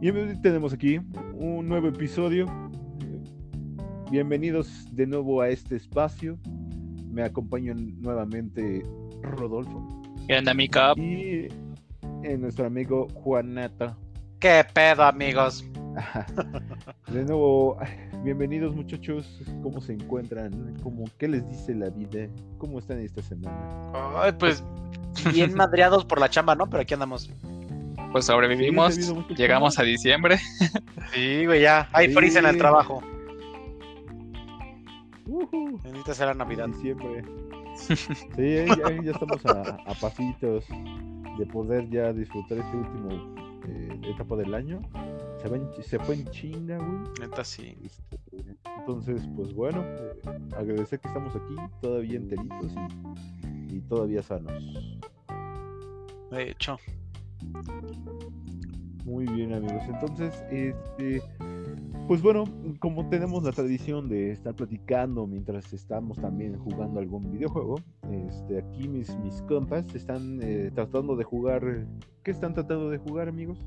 Y tenemos aquí un nuevo episodio. Bienvenidos de nuevo a este espacio. Me acompaña nuevamente Rodolfo. ¿Qué onda, mi cap? Y eh, nuestro amigo Juanata. ¿Qué pedo, amigos? De nuevo, bienvenidos muchachos. ¿Cómo se encuentran? ¿Cómo, ¿Qué les dice la vida? ¿Cómo están esta semana? Ay, pues bien madreados por la chamba, ¿no? Pero aquí andamos. Pues sobrevivimos, llegamos a diciembre. Sí, güey, ya. Hay sí. en el trabajo. Uh la Navidad. Diciembre. Sí, ya, estamos a, pasitos de poder ya disfrutar este último eh, etapa del año. Se, se fue en chinga, güey. Neta, sí. Este, entonces, pues bueno, eh, agradecer que estamos aquí, todavía enteritos y, y todavía sanos. De hecho. Muy bien, amigos. Entonces, este, pues bueno, como tenemos la tradición de estar platicando mientras estamos también jugando algún videojuego, este, aquí mis, mis compas están eh, tratando de jugar. ¿Qué están tratando de jugar, amigos?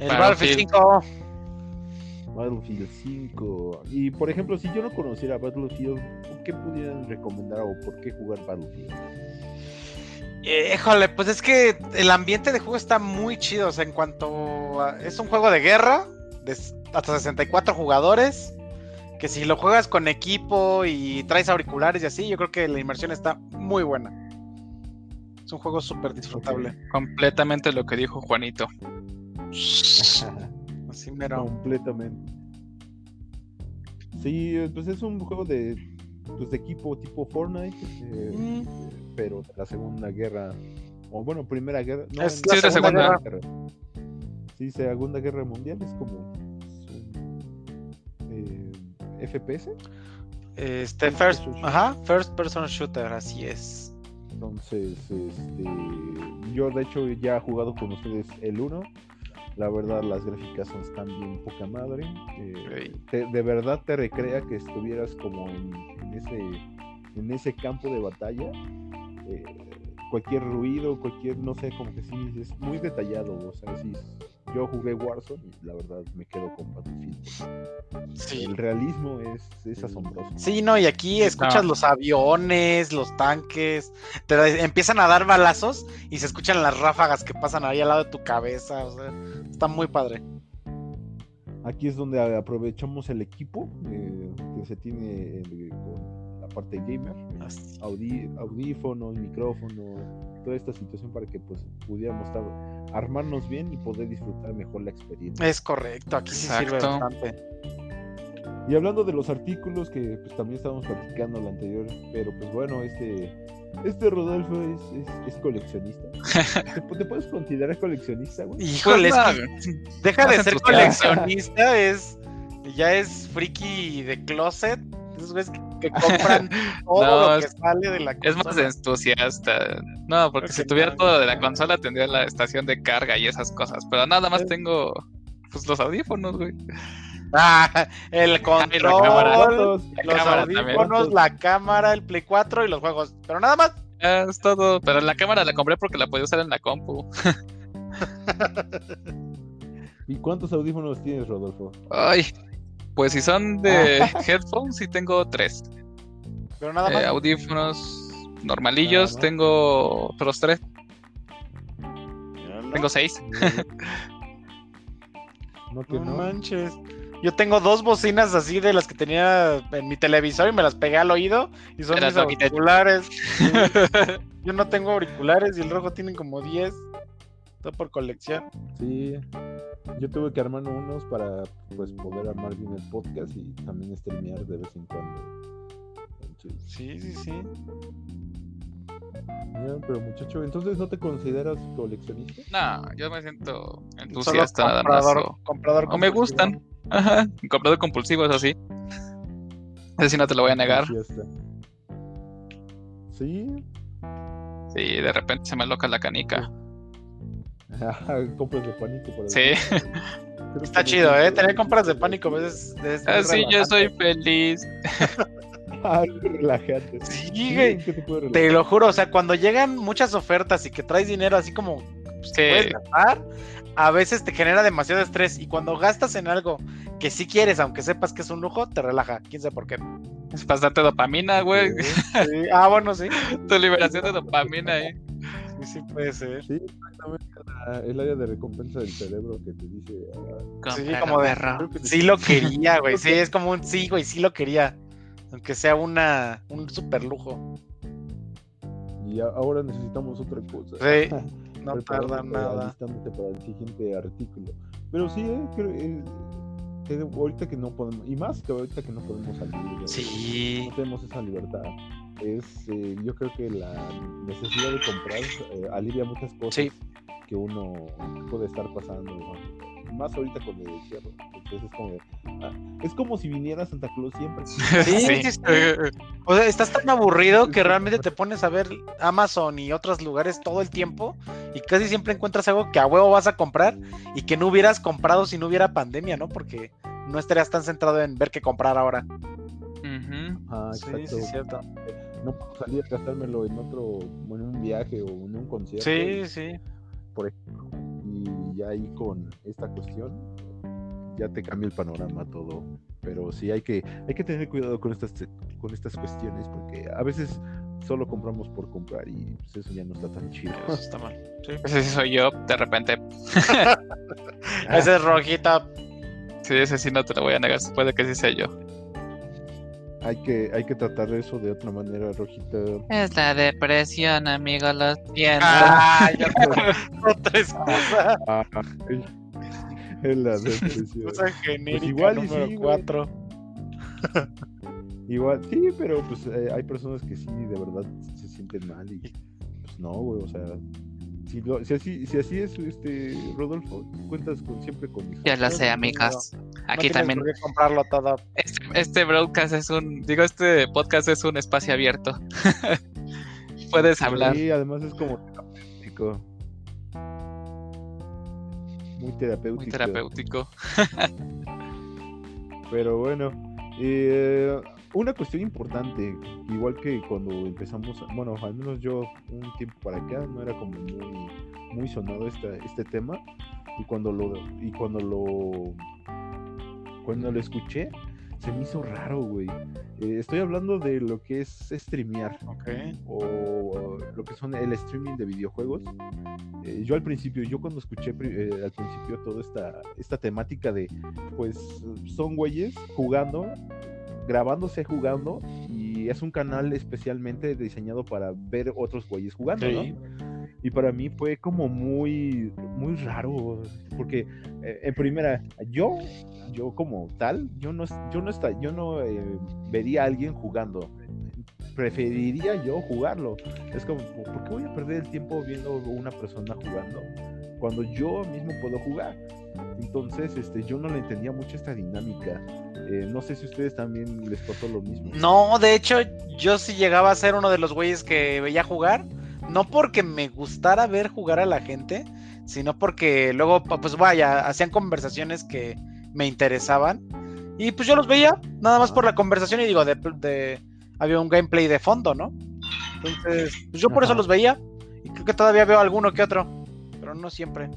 El Battlefield 5. Battlefield 5. Y por ejemplo, si yo no conociera Battlefield, ¿qué pudieran recomendar o por qué jugar Battlefield? Híjole, pues es que el ambiente de juego está muy chido. O sea, en cuanto a, es un juego de guerra, de hasta 64 jugadores. Que si lo juegas con equipo y traes auriculares y así, yo creo que la inmersión está muy buena. Es un juego súper disfrutable. Completamente lo que dijo Juanito. así mero. Completamente. Sí, pues es un juego de, pues de equipo tipo Fortnite. Eh, mm pero la Segunda Guerra, o bueno, Primera Guerra. No, es la Segunda, Guerra. Sí, Segunda Guerra Mundial es como eh, FPS. Este, first, ajá, first person shooter, así es. Entonces, este, yo de hecho ya he jugado con ustedes el 1. La verdad, las gráficas son, están bien poca madre. Eh, de verdad te recrea que estuvieras como en, en, ese, en ese campo de batalla eh, cualquier ruido, cualquier, no sé, como que sí, es muy detallado, o sea, sí, yo jugué Warzone y la verdad me quedo con Battlefield. Sí. El realismo es, es, asombroso. Sí, no, y aquí escuchas los aviones, los tanques, te empiezan a dar balazos y se escuchan las ráfagas que pasan ahí al lado de tu cabeza, o sea, está muy padre. Aquí es donde aprovechamos el equipo eh, que se tiene eh, con parte gamer, audífonos, micrófono, toda esta situación para que pues pudiéramos estar, armarnos bien y poder disfrutar mejor la experiencia. Es correcto, aquí sí sirve bastante. Y hablando de los artículos que pues también estábamos platicando la anterior, pero pues bueno, este este Rodolfo es, es, coleccionista. ¿Te, puedes considerar coleccionista, güey? Híjole, deja de ser coleccionista, es ya es friki de closet. Esos güeyes que que compran todo lo que sale de la consola. Es más entusiasta. No, porque si tuviera todo de la consola tendría la estación de carga y esas cosas. Pero nada más tengo pues los audífonos, güey. Ah, el control, los audífonos, la cámara, el Play 4 y los juegos. Pero nada más. es todo. Pero la cámara la compré porque la podía usar en la compu. ¿Y cuántos audífonos tienes, Rodolfo? Ay, pues si son de headphones, sí tengo tres. Pero nada más. Eh, audífonos normalillos, tengo otros tres. Tengo seis. no, que no, manches. Yo tengo dos bocinas así de las que tenía en mi televisor y me las pegué al oído y son mis auriculares. Yo no tengo auriculares y el rojo tienen como 10. Todo por colección. Sí. Yo tuve que armar unos para pues poder armar bien el podcast y también streamear de vez en cuando. Sí, sí, sí. pero muchacho, entonces no te consideras coleccionista? No, yo me siento entusiasta nada más. O, comprador o me gustan. Ajá, comprador compulsivo, eso sí. Ese sí no te lo voy a negar. Sí. Sí, de repente se me loca la canica. compras de pánico. Por sí. Está chido, ¿eh? Tener compras de pánico es, es ah, sí, yo soy feliz. ah, relajante. Sí, güey. Te, lo juro, o sea, cuando llegan muchas ofertas y que traes dinero así como pues, puedes gastar, a veces te genera demasiado estrés y cuando gastas en algo que sí quieres, aunque sepas que es un lujo, te relaja. ¿Quién sabe por qué? Es bastante dopamina, güey. Ah, bueno, sí. tu liberación de dopamina ahí. Sí, sí puede ser. Sí, exactamente. El área de recompensa del cerebro que te dice. Ah, sí, como de. Sí lo quería, güey. Sí, es como un sí, güey, sí lo quería. Aunque sea una, un super lujo. Y ahora necesitamos otra cosa. Sí. No tarda nada. para el siguiente artículo. Pero sí, eh, creo, eh, ahorita que no podemos, y más que ahorita que no podemos salir, sí. no tenemos esa libertad. Es, eh, yo creo que la necesidad de comprar eh, alivia muchas cosas que uno puede estar pasando. Más ahorita con el encierro. Entonces es como, ah, es como si viniera Santa Claus siempre. Sí, sí. O sea, estás tan aburrido que realmente te pones a ver Amazon y otros lugares todo el tiempo y casi siempre encuentras algo que a huevo vas a comprar y que no hubieras comprado si no hubiera pandemia, ¿no? Porque no estarías tan centrado en ver qué comprar ahora. Ah, sí, sí, cierto. No puedo salir a gastármelo en otro, en un viaje o en un concierto. Sí, sí. Por ejemplo. Y ya ahí con esta cuestión, ya te cambia el panorama todo. Pero sí hay que, hay que tener cuidado con estas, con estas cuestiones, porque a veces solo compramos por comprar y pues, eso ya no está tan chido. está mal. Sí. Ese soy yo, de repente. ese es rojita. Sí, ese sí no te lo voy a negar, puede que sí sea yo. Hay que, hay que tratar eso de otra manera, Rojita. Es la depresión, amigo, lo siento. Ah, ya otra excusa. Ah, es la depresión. Cosa genérica pues igual número sí, 4. igual, sí, pero pues eh, hay personas que sí, de verdad, se sienten mal y pues no, güey, o sea, si, así, si así es, este, Rodolfo, cuentas con, siempre con Ya lo sé, amigas. Aquí también. comprarlo todo. Este, este, broadcast es un, digo, este podcast es un espacio abierto. Puedes hablar. Sí, además es como terapéutico. Muy terapéutico. Muy terapéutico. Pero bueno, eh, una cuestión importante, igual que cuando empezamos, bueno, al menos yo un tiempo para acá no era como muy, muy sonado este, este tema y cuando lo y cuando lo cuando lo escuché se me hizo raro, güey. Eh, estoy hablando de lo que es streamear. O lo que son el streaming de videojuegos. Eh, yo al principio, yo cuando escuché eh, al principio toda esta, esta temática de, pues, son güeyes jugando grabándose jugando y es un canal especialmente diseñado para ver otros güeyes jugando, ¿no? Y para mí fue como muy, muy raro, porque eh, en primera, yo, yo como tal, yo no, yo no, está, yo no eh, vería a alguien jugando, preferiría yo jugarlo. Es como, ¿por qué voy a perder el tiempo viendo una persona jugando cuando yo mismo puedo jugar? Entonces, este, yo no le entendía mucho esta dinámica. Eh, no sé si a ustedes también les pasó lo mismo. No, de hecho, yo sí llegaba a ser uno de los güeyes que veía jugar. No porque me gustara ver jugar a la gente, sino porque luego, pues vaya, hacían conversaciones que me interesaban. Y pues yo los veía, nada más por la conversación, y digo, de, había un gameplay de fondo, ¿no? Entonces, pues yo por eso los veía. Y creo que todavía veo alguno que otro, pero no siempre.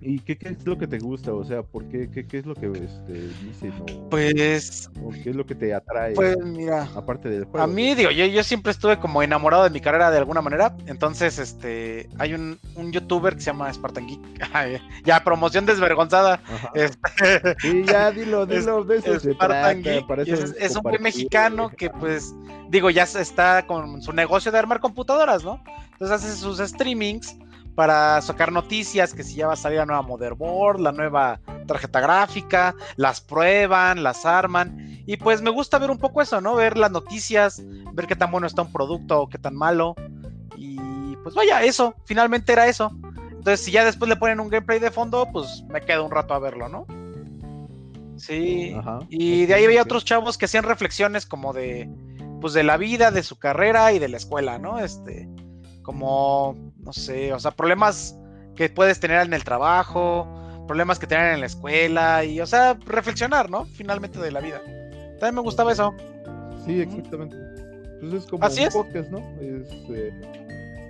¿Y qué, qué, es lo que te gusta? O sea, ¿por qué, qué, qué es lo que este, dicen? pues. ¿Qué es lo que te atrae? Pues mira. Aparte del juego. A mí, digo, yo, yo siempre estuve como enamorado de mi carrera de alguna manera. Entonces, este. Hay un, un youtuber que se llama Spartan Geek. ya, promoción desvergonzada. Este, sí, ya dilo, dilo. De eso Spartan Geek. Es, es, un güey mexicano que, pues. Digo, ya está con su negocio de armar computadoras, ¿no? Entonces hace sus streamings para sacar noticias, que si ya va a salir la nueva motherboard, la nueva tarjeta gráfica, las prueban, las arman. Y pues me gusta ver un poco eso, ¿no? Ver las noticias, ver qué tan bueno está un producto o qué tan malo. Y pues vaya, eso, finalmente era eso. Entonces, si ya después le ponen un gameplay de fondo, pues me quedo un rato a verlo, ¿no? Sí. Y de ahí veía otros chavos que hacían reflexiones como de, pues de la vida, de su carrera y de la escuela, ¿no? Este, como, no sé, o sea, problemas que puedes tener en el trabajo, problemas que tener en la escuela y, o sea, reflexionar, ¿no? Finalmente de la vida. También me gustaba eso. Sí, exactamente. Pues es como un podcast, ¿no? Es, eh,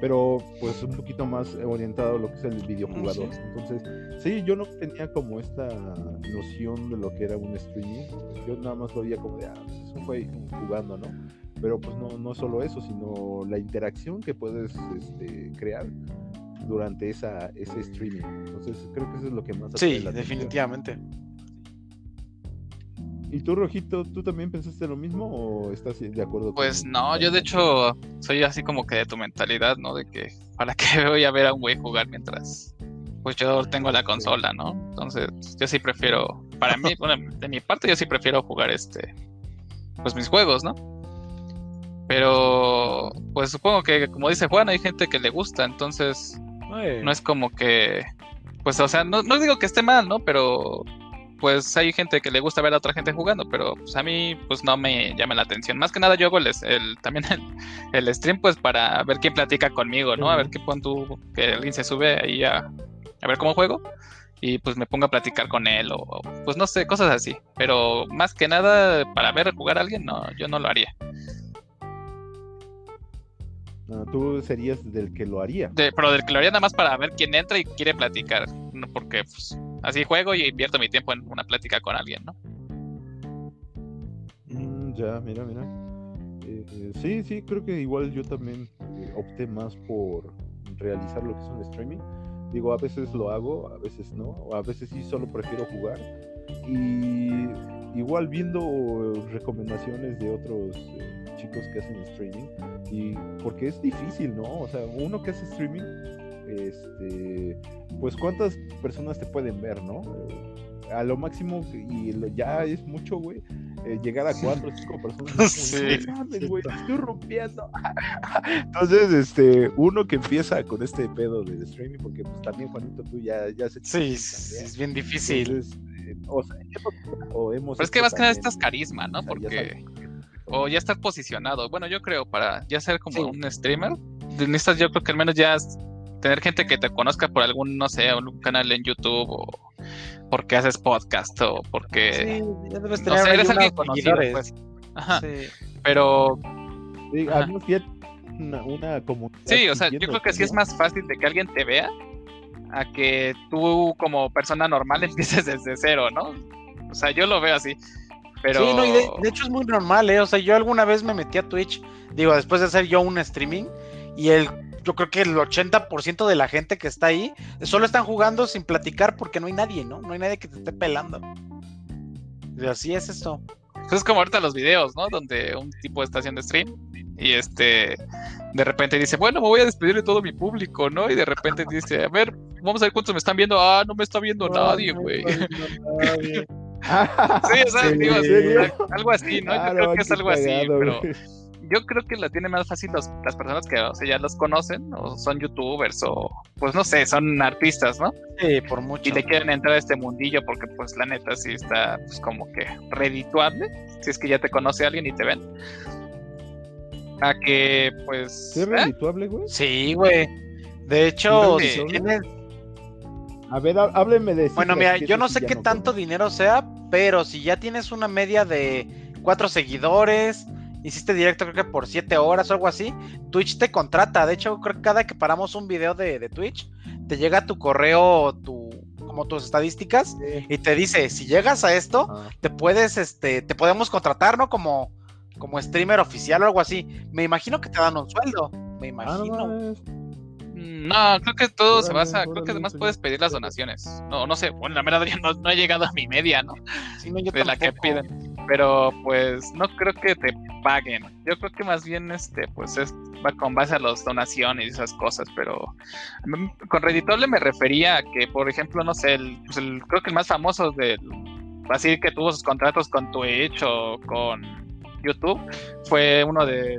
pero pues un poquito más orientado a lo que es el videojugador. Entonces, sí, yo no tenía como esta noción de lo que era un streaming. Yo nada más lo veía como de, ah, pues, es un juego jugando, ¿no? Pero pues no, no solo eso, sino la interacción que puedes este, crear durante esa, ese streaming. Entonces, creo que eso es lo que más... Sí, definitivamente. ¿Y tú, Rojito, tú también pensaste lo mismo o estás de acuerdo? Pues no, yo de hecho soy así como que de tu mentalidad, ¿no? De que para qué voy a ver a un güey jugar mientras pues yo tengo la consola, ¿no? Entonces yo sí prefiero, para mí, bueno, de mi parte yo sí prefiero jugar este, pues mis juegos, ¿no? Pero pues supongo que como dice Juan, hay gente que le gusta, entonces no es como que, pues o sea, no, no digo que esté mal, ¿no? Pero pues hay gente que le gusta ver a otra gente jugando, pero pues a mí pues no me llama la atención. Más que nada yo hago el, también el, stream pues para ver quién platica conmigo, ¿no? A ver qué pon tú, que alguien se sube ahí a, a ver cómo juego y pues me ponga a platicar con él o pues no sé, cosas así. Pero más que nada para ver jugar a alguien, no, yo no lo haría. No, tú serías del que lo haría. pero del que lo haría nada más para ver quién entra y quiere platicar. Porque pues, así juego y invierto mi tiempo en una plática con alguien, ¿no? Mm, ya, mira, mira. Eh, eh, sí, sí, creo que igual yo también eh, opté más por realizar lo que es un streaming. Digo, a veces lo hago, a veces no, o a veces sí solo prefiero jugar. Y igual viendo recomendaciones de otros chicos que hacen streaming, y porque es difícil, ¿no? O sea, uno que hace streaming, este, pues cuántas personas te pueden ver, ¿no? A lo máximo, y ya es mucho, güey, eh, llegar a cuatro o cinco personas. Sí. güey, estoy rompiendo. Entonces, este, uno que empieza con este pedo de streaming, porque pues también, Juanito, tú ya, ya se... Sí, es bien difícil. Eh, o sea, hemos Pero es que más que nada estás carisma, ¿no? porque o ya estar posicionado. Bueno, yo creo para ya ser como un streamer, necesitas yo creo que al menos ya tener gente que te conozca por algún, no sé, un canal en YouTube o porque haces podcast o porque sí, ya debes tener no sé, eres alguien conocido, pues. Ajá. Pero sí, una, una comunidad. Sí, o sea, yo creo que sí es más fácil de que alguien te vea a que tú como persona normal empieces desde cero, ¿no? O sea, yo lo veo así. Pero... Sí, no, y de, hecho es muy normal, ¿eh? O sea, yo alguna vez me metí a Twitch, digo, después de hacer yo un streaming, y el, yo creo que el 80% de la gente que está ahí solo están jugando sin platicar porque no hay nadie, ¿no? No hay nadie que te esté pelando. Y así es esto. Pues es como ahorita los videos, ¿no? Donde un tipo está haciendo stream y este de repente dice, bueno, me voy a despedir de todo mi público, ¿no? Y de repente dice, a ver, vamos a ver cuántos me están viendo. Ah, no me está viendo nadie, güey. Sí, o sea, digo, algo así, ¿no? yo creo que es algo así, pero yo creo que la tiene más fácil las personas que o sea, ya los conocen, o son youtubers, o pues no sé, son artistas, ¿no? Sí, por mucho. Y le quieren entrar a este mundillo porque pues la neta sí está pues como que redituable, si es que ya te conoce alguien y te ven. A que pues... ¿Es ¿eh? redituable, güey? Sí, güey. De hecho, tienes a ver, hábleme de... Bueno, mira, yo no sé qué tanto dinero sea, pero si ya tienes una media de cuatro seguidores, hiciste directo creo que por siete horas o algo así, Twitch te contrata. De hecho, creo que cada que paramos un video de, Twitch, te llega tu correo tu como tus estadísticas y te dice, si llegas a esto, ah. te puedes, este, te podemos contratar, ¿no? Como, como streamer oficial o algo así. Me imagino que te dan un sueldo. Me ah, imagino. No, creo que todo se basa, creo que además puedes pedir las donaciones. No, no sé, bueno, la verdad yo no, no he llegado a mi media, ¿no? de la que piden. Pero pues no creo que te paguen. Yo creo que más bien este, pues es va con base a las donaciones y esas cosas, pero con Reditable me refería a que, por ejemplo, no sé, el, pues el, creo que el más famoso del así que tuvo sus contratos con Twitch o con YouTube fue uno de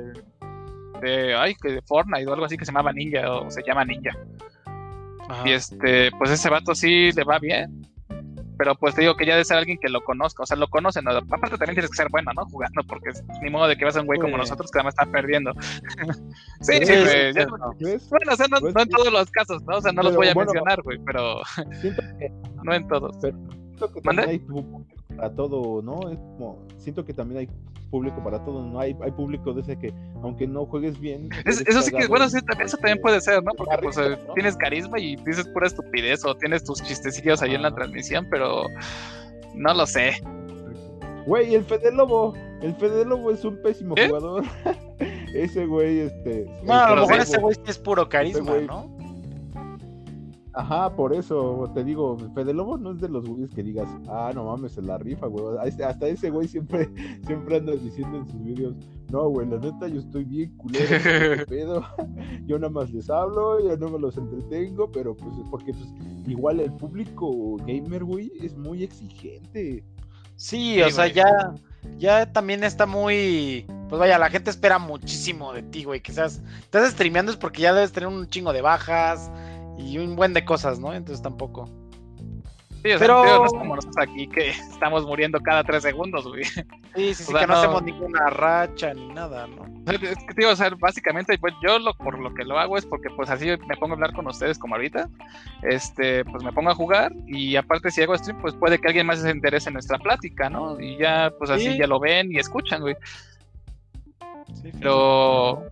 de, ay, que de Fortnite o algo así que se llamaba Ninja o se llama Ninja. Y este, pues ese vato sí le va bien. Pero pues te digo que ya debe ser alguien que lo conozca, o sea, lo conocen. Aparte también tienes que ser bueno, ¿no? Jugando, porque ni modo de que vas a un güey como nosotros que además está perdiendo. sí, sí, güey. bueno, o sea, no, en todos los casos, ¿no? O sea, no los voy a mencionar, güey, pero no en todos. Pero siento que también hay a todo, ¿no? Es como, siento que también hay público para todos, ¿no? Hay, hay público de ese que, aunque no juegues bien. eso sí que, bueno, sí, también, eso también puede ser, ¿no? Porque pues, eh, tienes carisma y dices pura estupidez o tienes tus chistecillos ahí en la transmisión, pero no lo sé. Güey, el Fede Lobo, el Fede Lobo es un pésimo jugador. ese güey, este. No, a lo mejor ese güey es puro carisma, ¿no? Ajá, por eso te digo, Fede Lobo no es de los güeyes que digas, ah, no mames, se la rifa, güey. Hasta ese güey siempre, siempre anda diciendo en sus videos, no, güey, la neta, yo estoy bien culero, pedo. yo nada más les hablo, yo no me los entretengo, pero pues porque pues igual el público gamer, güey, es muy exigente. Sí, o sea, ya, ya también está muy. Pues vaya, la gente espera muchísimo de ti, güey. Quizás estás streameando es porque ya debes tener un chingo de bajas y un buen de cosas, ¿no? Entonces tampoco. Sí, pero no es como nosotros aquí que estamos muriendo cada tres segundos, güey. Sí, sí, sí, que no, hacemos ninguna racha ni nada, ¿no? Es que te digo, o sea, básicamente, pues yo lo, por lo que lo hago es porque pues así me pongo a hablar con ustedes como ahorita, este, pues me pongo a jugar y aparte si hago stream, pues puede que alguien más se interese en nuestra plática, ¿no? Y ya, pues así ya lo ven y escuchan, güey. Pero.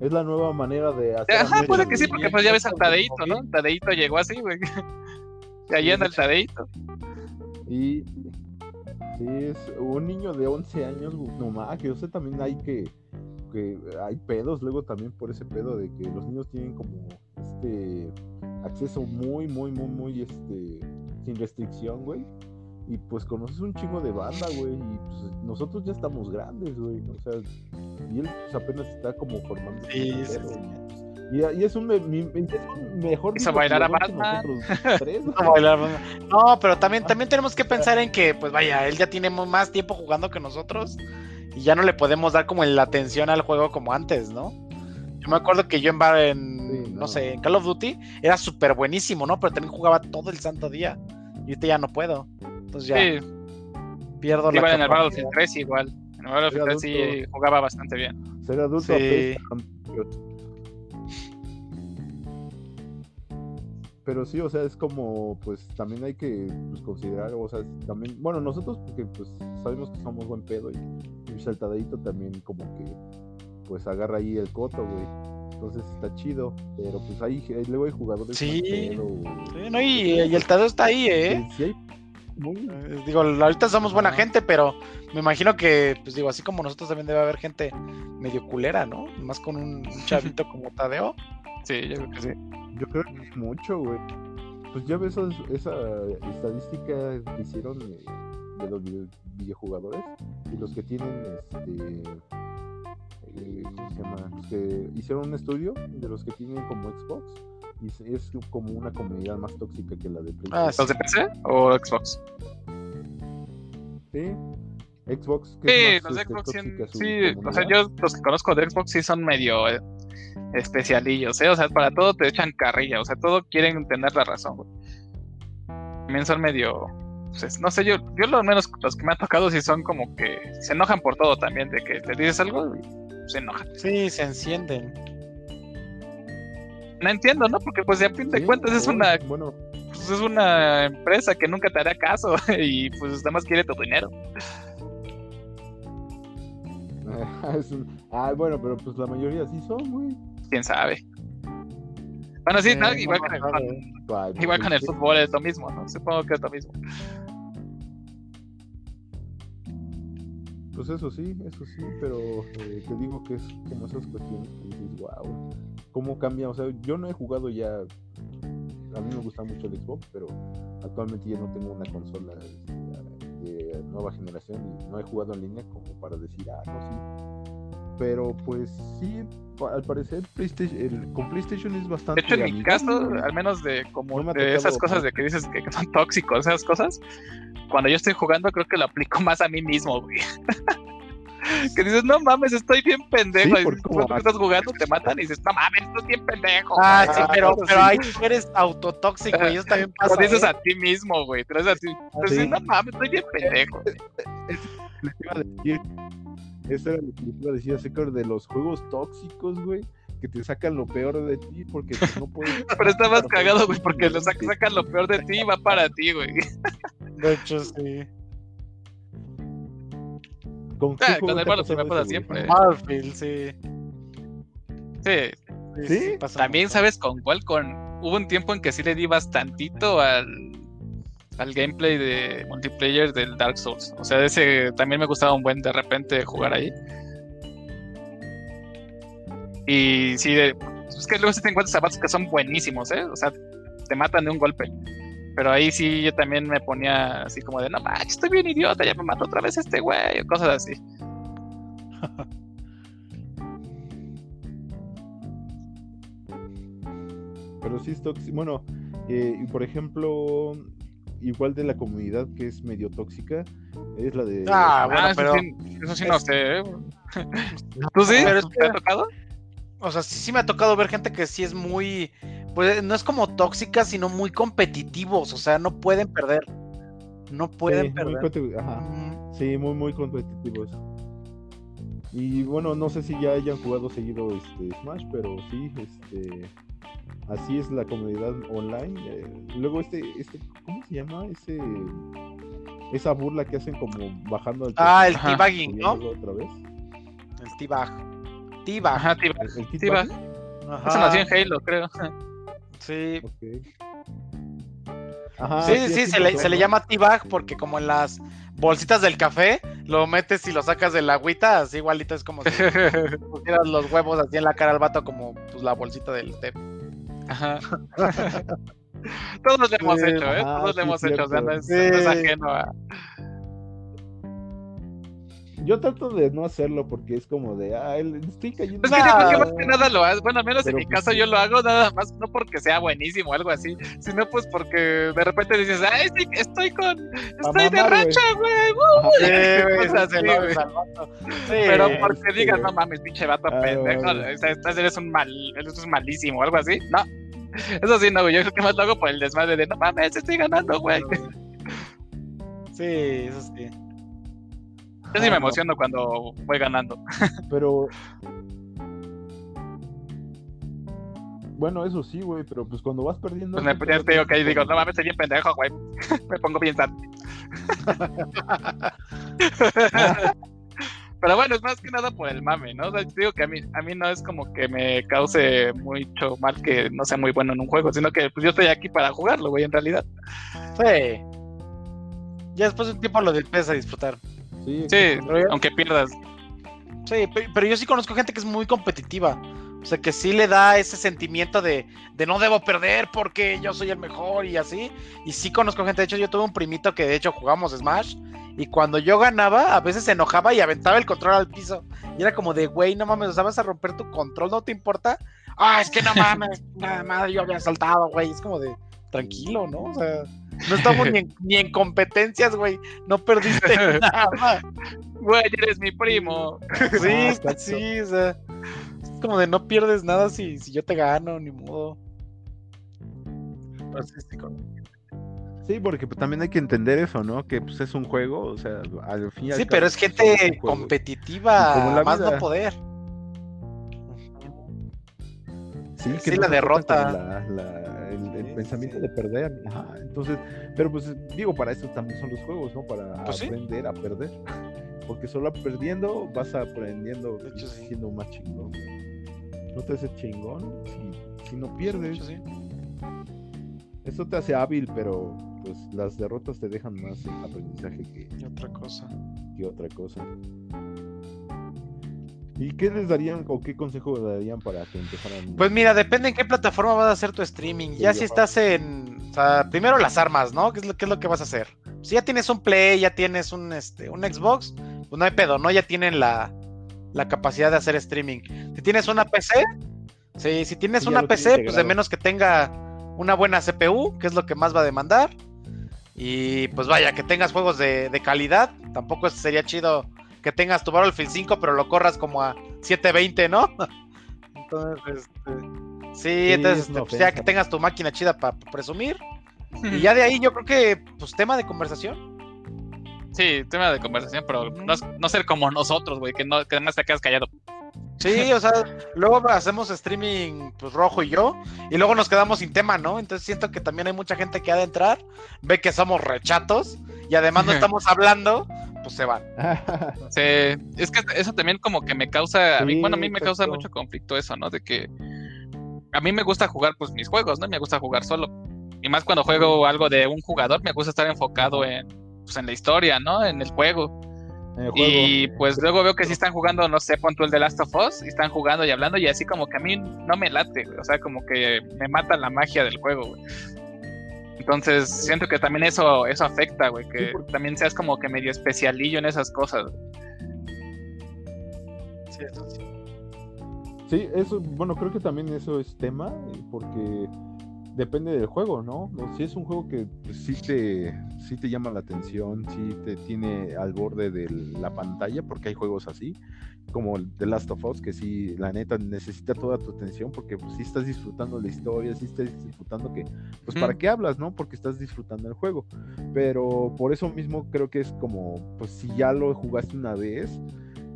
Es la nueva manera de hacer. Ajá, puede que sí, porque pues ya ves al Tadeito, ¿no? Tadeito llegó así, güey. Y ahí anda el Tadeito. Y. Sí, es un niño de 11 años, nomás, que yo sé también hay que. que hay pedos luego también por ese pedo de que los niños tienen como este acceso muy, muy, muy, muy, este, sin restricción, güey y pues conoces un chingo de banda, güey, y pues nosotros ya estamos grandes, güey, o sea, y él pues apenas está como formando. Sí, sí, Y, y, es, un, es un mejor. a bailar a Batman. no, pero también, también tenemos que pensar en que, pues vaya, él ya tiene más tiempo jugando que nosotros y ya no le podemos dar como la atención al juego como antes, ¿no? Yo me acuerdo que yo en, en no. sé, en Call of Duty era súper buenísimo, ¿no? Pero también jugaba todo el santo día. Y ahorita ya no puedo. Entonces ya pierdo la. Igual en el Battlefield 3 igual. En el Battlefield 3 sí jugaba bastante bien. Ser adulto sí. pero sí, o sea, es como, pues también hay que pues, considerar, o sea, también, bueno, nosotros porque pues sabemos que somos buen pedo y, y saltadito también como que pues agarra ahí el coto, güey. Entonces está chido, pero pues ahí, luego hay jugadores. Sí, sí no, y, y, el Tadeo está ahí, ¿eh? Sí, hay eh, digo, ahorita somos buena gente, pero me imagino que, pues digo, así como nosotros también debe haber gente medio culera, ¿no? Más con un, chavito como Tadeo. Sí, yo creo que sí. Yo creo que mucho, güey. Pues ya ves esa, estadística que hicieron de, los videojugadores y los que tienen este eh, ¿cómo se llama? Los que hicieron un estudio de los que tienen como Xbox y es como una comunidad más tóxica que la de PlayStation. ¿Los de PC o Xbox? Sí, Xbox. sí, los de este, Xbox sí, o sea, yo los que conozco de Xbox sí son medio eh, especialillos, ¿eh? O sea, para todo te echan carrilla, o sea, todo quieren tener la razón, güey. También son medio, pues, no sé, yo, yo lo menos los que me ha tocado sí son como que se enojan por todo también, de que te dices algo y se enojan. Sí, se encienden no entiendo, ¿no? Porque pues a fin de cuentas es una bueno. Pues, es una empresa que nunca te hará caso y pues nada más quiere tu dinero. Ah, bueno, pero pues la mayoría sí son, güey. ¿Quién sabe? Bueno, sí, no, igual, con el, igual con el fútbol es lo mismo, ¿no? Supongo que es lo mismo. Pues eso sí, eso sí, pero eh, te digo que es como esas cuestiones que dices, wow, cómo cambia. O sea, yo no he jugado ya. A mí me gusta mucho el Xbox, pero actualmente ya no tengo una consola de, nueva generación y no he jugado en línea como para decir, ah, no, sí. Pero pues sí, al parecer PlayStation, el, con PlayStation es bastante. De hecho, en mi caso, al menos de como de esas cosas de que dices que, son tóxicos, esas cosas, cuando yo estoy jugando, creo que lo aplico más a mí mismo, güey. que dices, no mames, estoy bien pendejo. y cuando estás jugando te matan y dices, no mames, estás bien pendejo. Ah, sí, pero, pero ahí tú eres autotóxico y eso también pasa. Lo dices ¿eh? a ti mismo, güey. Eres así. Entonces, no mames, estoy bien pendejo. Eso era lo que les iba a decir acerca de los juegos tóxicos, güey que te sacan lo peor de ti porque pues, no puedes. Pero está más cagado, güey, porque lo sacan lo peor de ti y va para ti, güey. De hecho, sí. ¿Con, ah, con el Battlefield me pasa siempre. Battlefield, sí. Sí. ¿Sí? También, ¿sabes con cuál? Con... Hubo un tiempo en que sí le di bastantito al, al gameplay de multiplayer del Dark Souls. O sea, ese también me gustaba un buen de repente jugar ahí. Y sí, es que luego se te encuentras zapatos que son buenísimos, ¿eh? O sea, te matan de un golpe. Pero ahí sí yo también me ponía así como de, no manches, estoy bien idiota, ya me mató otra vez este güey, o cosas así. Pero sí es tóxico. Bueno, eh, y por ejemplo, igual de la comunidad que es medio tóxica, es la de. Ah, bueno, ah, pero. Eso sí, no sé. ¿eh? ¿Tú sí? ¿Te ha tocado? O sea, sí, sí me ha tocado ver gente que sí es muy. Pues no es como tóxica, sino muy competitivos. O sea, no pueden perder. No pueden perder. Sí, muy, muy competitivos. Y bueno, no sé si ya hayan jugado seguido este Smash, pero sí, este así es la comunidad online. Eh, luego este, este, ¿cómo se llama? Ese esa burla que hacen como bajando el Ah, el teabagging, ¿no? Otra vez. El teabag. Teabag. Ajá, teabag. Eso nació en Halo, creo. Sí. Ajá, sí, sí, se, le, se le llama teabag porque como en las bolsitas del café, lo metes y lo sacas de la agüita, así igualito es como si pusieras los huevos así en la cara al vato como pues la bolsita del té. Ajá. Todos lo hemos hecho, ¿eh? Todos lo hemos hecho, o sea, no es, es ajeno a yo trato de no hacerlo porque es como de, ah, estoy cayendo. Es que yo creo que más que nada lo hago. Bueno, al menos en mi caso pues yo lo hago nada más, no porque sea buenísimo o algo así, sino pues porque de repente dices, ah, estoy, estoy con, estoy de racha, güey. Pero porque digas, no mames, pinche vato ah, pendejo, estás, eres un mal, eres malísimo o algo así. No, eso sí, no, güey. Yo creo que más lo hago por el desmadre de, no mames, estoy ganando, güey. Sí, eso sí. Yo sí me emociono cuando voy ganando. Pero. Bueno, eso sí, güey, pero pues cuando vas perdiendo. Pues me pues, te digo que ahí digo, no mames, estoy bien pendejo, güey. me pongo bien sad. pero bueno, es más que nada por el mame, ¿no? O sea, digo que a mí, a mí no es como que me cause mucho mal que no sea muy bueno en un juego, sino que pues yo estoy aquí para jugarlo, güey, en realidad. Sí. Ya después de un tiempo lo del a disfrutar. Sí, aunque pierdas. Sí, pero yo sí conozco gente que es muy competitiva. O sea, que sí le da ese sentimiento de, de, no debo perder porque yo soy el mejor y así. Y sí conozco gente. De hecho, yo tuve un primito que de hecho jugamos Smash. Y cuando yo ganaba, a veces se enojaba y aventaba el control al piso. Y era como de, güey, no mames, o sea, vas a romper tu control, ¿no te importa? Ah, es que no mames, nada más yo había saltado, güey. Es como de, tranquilo, ¿no? O sea, no estamos ni, en, competencias, güey. No perdiste nada. Güey, eres mi primo. Sí, sí, o sea. Es como de no pierdes nada si, si yo te gano, ni modo. Sí, porque pues, también hay que entender eso, ¿no? Que pues es un juego, o sea, al fin y Sí, pero es gente competitiva, más no poder. Sí, que la derrota. el, pensamiento de perder. entonces, pero pues digo, para eso también son los juegos, ¿no? Para pues aprender a perder. Porque solo perdiendo vas aprendiendo de hecho, siendo más chingón. No te hace chingón si, no pierdes. Eso te hace hábil, pero pues las derrotas te dejan más aprendizaje que, otra cosa. Que otra cosa. ¿Y qué les darían o qué consejo darían para que empezaran? Pues mira, depende en qué plataforma vas a hacer tu streaming. Ya si estás en. O sea, primero las armas, ¿no? ¿Qué es lo, qué es lo que vas a hacer? Si ya tienes un Play, ya tienes un, este, un Xbox, pues no hay pedo, ¿no? Ya tienen la, la capacidad de hacer streaming. Si tienes una PC, sí, si tienes una PC, pues de menos que tenga una buena CPU, que es lo que más va a demandar. Y pues vaya, que tengas juegos de, de calidad. Tampoco sería chido que tengas tu Battlefield 5, pero lo corras como a 720, ¿no? entonces, este, sí, entonces, este, ya que tengas tu máquina chida para presumir. y ya de ahí yo creo que, pues, tema de conversación. Sí, tema de conversación, pero no, ser como nosotros, güey, que no, que además te quedas callado. Sí, o sea, luego hacemos streaming, pues Rojo y yo, y luego nos quedamos sin tema, ¿no? Entonces siento que también hay mucha gente que ha de entrar, ve que somos rechatos, y además no estamos hablando, pues se van. es que eso también como que me causa, a mí, bueno, a mí me causa mucho conflicto eso, ¿no? De que a mí me gusta jugar pues mis juegos, ¿no? Me gusta jugar solo. Y más cuando juego algo de un jugador, me gusta estar enfocado en, pues, en la historia, ¿no? En el juego. Y pues luego veo que sí están jugando, no sé, pon el de Last of Us, y están jugando y hablando, y así como que a mí no me late, O sea, como que me mata la magia del juego, güey. Entonces, siento que también eso, eso afecta, güey, que también seas como que medio especialillo en esas cosas. Sí, eso sí. Sí, eso, bueno, creo que también eso es tema, porque depende del juego, ¿no? Si es un juego que pues, sí, te, sí te llama la atención, sí te tiene al borde de la pantalla, porque hay juegos así, como The Last of Us, que sí, la neta, necesita toda tu atención, porque pues sí estás disfrutando la historia, sí estás disfrutando que, pues para qué hablas, ¿no? Porque estás disfrutando el juego. Pero por eso mismo creo que es como, pues si ya lo jugaste una vez,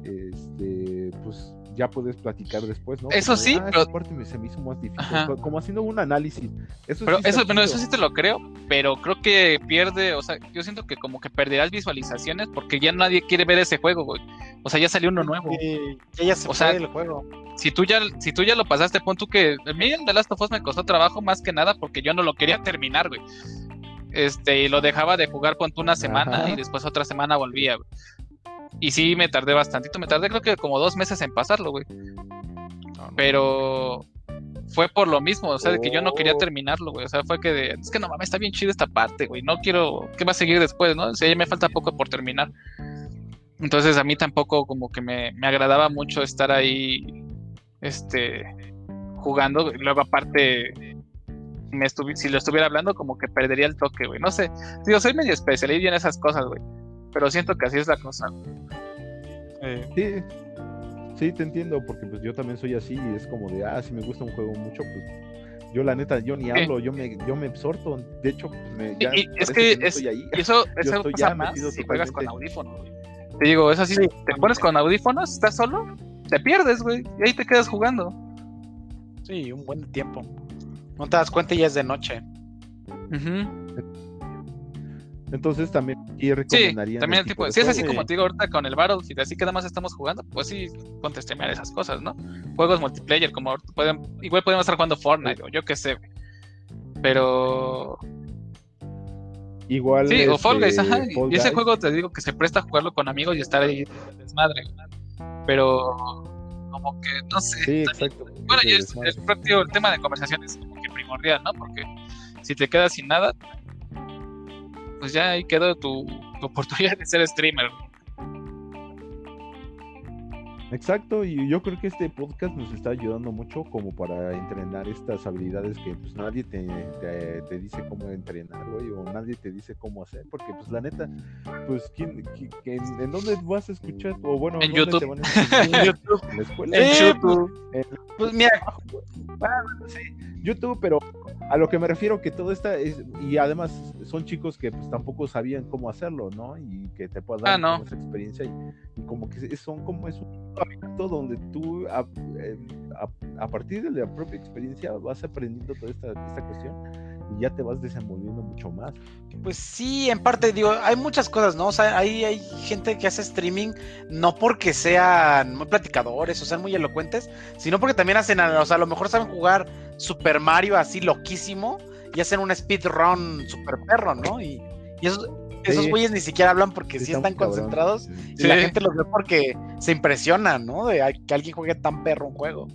este, pues ya puedes platicar después, ¿no? Eso sí, ah, pero parte se me hizo más difícil, como haciendo un análisis. Eso pero sí eso, bueno, eso sí te lo creo, pero creo que pierde, o sea, yo siento que como que perderás visualizaciones porque ya nadie quiere ver ese juego, güey. O sea, ya salió uno nuevo. ya se o sea, el juego. Si tú ya si tú ya lo pasaste, pon tú que a mí el The Last of Us me costó trabajo más que nada porque yo no lo quería terminar, güey. Este, y lo dejaba de jugar pon tú una semana y después otra semana volvía, güey. Y sí, me tardé bastantito. Me tardé creo que como dos meses en pasarlo, güey. Pero fue por lo mismo, o sea, de que yo no quería oh. terminarlo, güey. O sea, fue que de, es que no mames, está bien chido esta parte, güey. No quiero, ¿qué va a seguir después, no? O sea, ya me falta poco por terminar. Entonces a mí tampoco como que me, me agradaba mucho estar ahí, este, jugando. Luego aparte, me si lo estuviera hablando, como que perdería el toque, güey. No sé, digo, soy medio especialista en esas cosas, güey. Pero siento que así es la cosa. Sí, sí, te entiendo, porque pues yo también soy así y es como de, ah, si me gusta un juego mucho, pues yo la neta, yo ni hablo, yo me, yo me absorto. De hecho, pues, me, ya y, es que, es, eso, eso pasa más si juegas con audífonos, Te digo, es así, te pones con audífonos, estás solo, te pierdes, güey, y ahí te quedas jugando. Sí, un buen tiempo. No te das cuenta y ya es de noche. Entonces también y recomendaría. Sí, también tipo, si es así como te digo ahorita con el Battlefield, así que nada más estamos jugando, pues sí, ponte a streamear esas cosas, ¿no? Juegos multiplayer, como pueden, igual podemos estar jugando Fortnite o yo qué sé. Pero. Igual. Sí, o Fall Guys, este, ajá. y ese juego te digo que se presta a jugarlo con amigos y estar ahí desmadre. Pero. Como que, no sé. Sí, exacto. Bueno, y es, el, el tema de conversación es como que primordial, ¿no? Porque si te quedas sin nada, pues ya ahí quedó tu, oportunidad de ser streamer. Exacto, y yo creo que este podcast nos está ayudando mucho como para entrenar estas habilidades que pues nadie te, te, dice cómo entrenar, güey, o nadie te dice cómo hacer, porque pues la neta, pues ¿quién, en, dónde vas a escuchar? O bueno, en YouTube. en YouTube. En la escuela. En YouTube. Pues mira, sí, YouTube, pero a lo que me refiero que todo está es, y además son chicos que pues tampoco sabían cómo hacerlo, ¿no? Y que te puedan dar ah, esa experiencia y, como que son como es un hábito donde tú a, eh, a, partir de la propia experiencia vas aprendiendo toda esta, esta cuestión y ya te vas desenvolviendo mucho más. Pues sí, en parte digo, hay muchas cosas, ¿no? O sea, hay, hay gente que hace streaming no porque sean muy platicadores o sean muy elocuentes, sino porque también hacen, o sea, a lo mejor saben jugar Super Mario así loquísimo y hacen un speedrun super perro, ¿no? Y, esos, esos güeyes ni siquiera hablan porque sí, están concentrados y la gente los ve porque se impresiona, ¿no? De que alguien juegue tan perro un juego.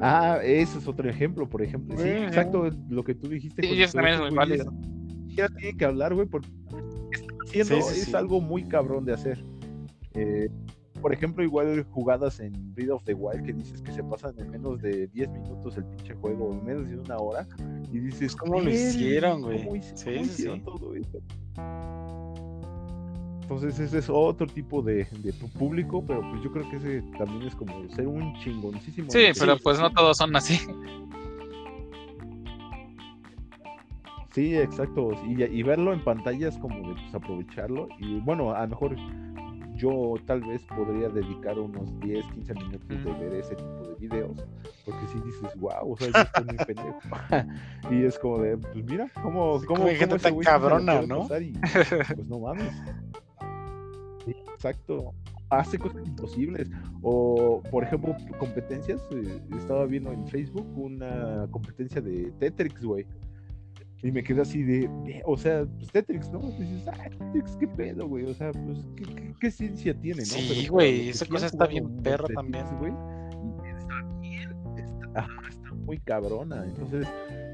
Ah, ese es otro ejemplo, por ejemplo. Sí, exacto, lo que tú dijiste. Sí, eso también es muy válido. Ya tiene que hablar, güey, porque es algo muy cabrón de hacer. Eh, por ejemplo, igual jugadas en Breath of the Wild que dices que se pasan en menos de 10 minutos el pinche juego, en menos de una hora, y dices, ¿cómo lo hicieron, güey? ¿Cómo, hicieron todo esto? Entonces ese es otro tipo de, público, pero pues yo creo que ese también es como ser un chingoncísimo. Sí, pero pues no todos son así. Sí, exacto. Y, y verlo en pantalla es como de pues, aprovecharlo. Y bueno, a lo mejor yo tal vez podría dedicar unos 10, 15 minutos de ver ese tipo de videos, porque si dices, wow, o sea, yo estoy muy pendejo. y es como de, pues mira, cómo, cómo, hay gente tan cabrona, ¿no? pues no mames. exacto hace cosas imposibles. O, por ejemplo, competencias. Eh, estaba viendo en Facebook una competencia de Tetrix, güey. Y me quedé así de, o sea, pues Tetrix, ¿no? Y dices, ah, Tetrix, qué pedo, güey. O sea, pues, ¿qué, qué, ciencia tiene, no? Sí, güey, esa cosa está bien perra también. Güey, está bien, está, está, muy cabrona. Entonces,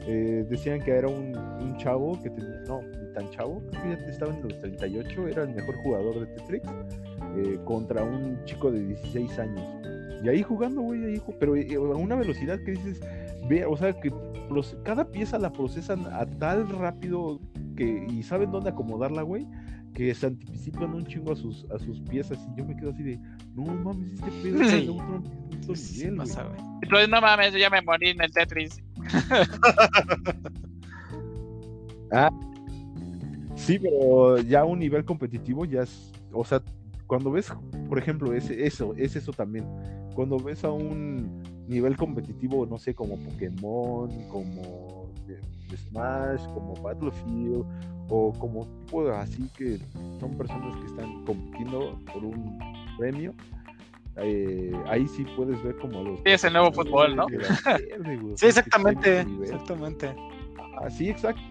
eh, decían que era un, un, chavo que tenía, no, ni tan chavo, creo que ya estaba en los 38, era el mejor jugador de Tetrix eh, contra un chico de 16 años. Y ahí jugando, güey, ahí, pero eh, a una velocidad que dices, ve, o sea, que cada pieza la procesan a tal rápido que y saben dónde acomodarla, güey, que se anticipan un chingo a sus, a sus piezas. Y yo me quedo así de, no mames, este pedo es de otro, otro nivel, Pues no mames, yo ya me morí en el Tetris. ah, sí, pero ya un nivel competitivo ya es, o sea, cuando ves, por ejemplo, ese, eso, es eso también. Cuando ves a un nivel competitivo, no sé, como Pokémon, como Smash, como Battlefield, o como tipo así que son personas que están compitiendo por un premio. Eh, ahí sí puedes ver como los. Sí, es el nuevo fútbol, ¿no? sí, exactamente. Exactamente. Así, exacto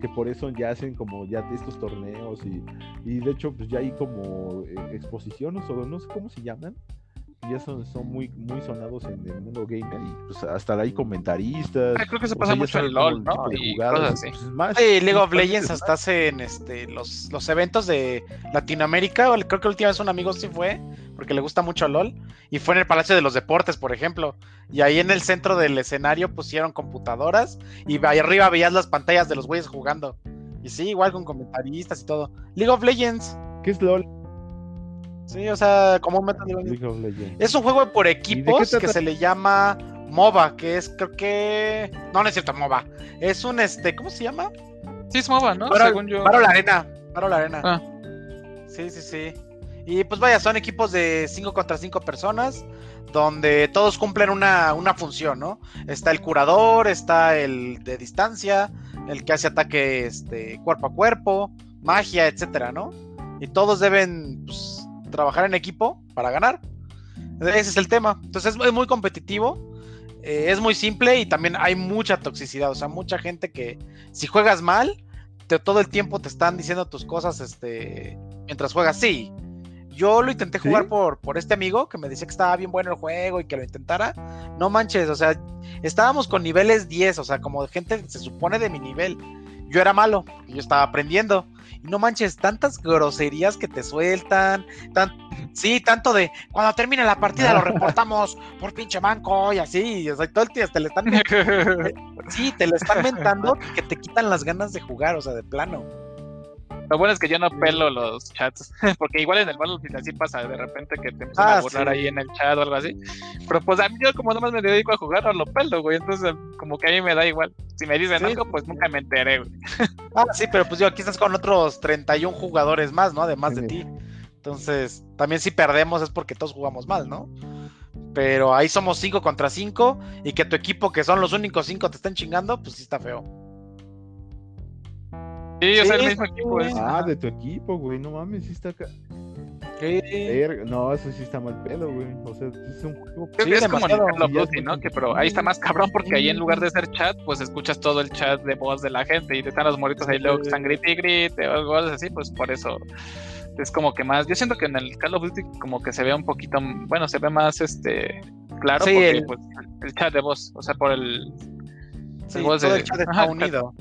que por eso ya hacen como ya estos torneos y, y de hecho pues ya hay como eh, exposiciones o no sé cómo se llaman ya son, son muy muy sonados en el mundo gamer y pues hasta hay comentaristas ah, creo que se pasa mucho el LOL ¿no? y cosas así. Pues, sí, League of Legends hasta hacen este los, los eventos de Latinoamérica creo que la última vez un amigo sí fue porque le gusta mucho LOL, y fue en el Palacio de los Deportes, por ejemplo. Y ahí en el centro del escenario pusieron computadoras y ahí arriba veías las pantallas de los güeyes jugando. Y sí, igual con comentaristas y todo. League of Legends. ¿Qué es LOL? Sí, o sea, Legends. Es un juego por equipos que se le llama MOBA, que es creo que no, no es cierto, MOBA. Es un este, ¿cómo se llama? Sí, es MOBA, ¿no? Según yo. Paro la arena, paro la arena. Ah. Sí, sí, sí. Y pues vaya, son equipos de 5 contra 5 personas, donde todos cumplen una, función, ¿no? Está el curador, está el de distancia, el que hace ataque este, cuerpo a cuerpo, magia, etcétera, ¿no? Y todos deben pues, trabajar en equipo para ganar. Ese es el tema. Entonces es muy competitivo. Eh, es muy simple y también hay mucha toxicidad. O sea, mucha gente que si juegas mal, todo el tiempo te están diciendo tus cosas este, mientras juegas. Sí, yo lo intenté jugar por, por este amigo que me decía que estaba bien bueno el juego y que lo intentara. No manches, o sea, estábamos con niveles 10, o sea, como gente se supone de mi nivel. Yo era malo, yo estaba aprendiendo. Y no manches, tantas groserías que te sueltan. Tan, sí, tanto de cuando termine la partida lo reportamos por pinche manco y así. O sea, todo el tiempo te le están. sí, te le están mentando que te quitan las ganas de jugar, o sea, de plano. Lo bueno es que yo no pelo los chats, porque igual en el Battlefield así pasa, de repente que te empiezan a ah, burlar ahí en el chat o algo así. Pero pues a mí yo como nomás me dedico a jugar, no lo pelo, güey, entonces como que a mí me da igual. Si me dicen algo, pues nunca me enteré, güey. Ah, sí, pero pues yo aquí estás con otros 31 jugadores más, ¿no? Además de ti. Entonces, también si perdemos es porque todos jugamos mal, ¿no? Pero ahí somos 5 contra 5 y que tu equipo, que son los únicos 5, te estén chingando, pues sí está feo. Sí, o sea, el mismo equipo. Ah, de tu equipo, güey, no mames, sí está acá. No, eso sí está mal pedo, güey. O sea, es un juego. Que es como en Call of Duty, ¿no? Que, pero ahí está más cabrón porque ahí en lugar de ser chat, pues escuchas todo el chat de voz de la gente y te están los moritos ahí luego que están grite y grite o algo así, pues por eso es como que más. Yo siento que en el Call of Duty como que se ve un poquito, bueno, se ve más este claro porque el... Pues, el chat de voz, o sea, por el. Sí, todo el chat está unido.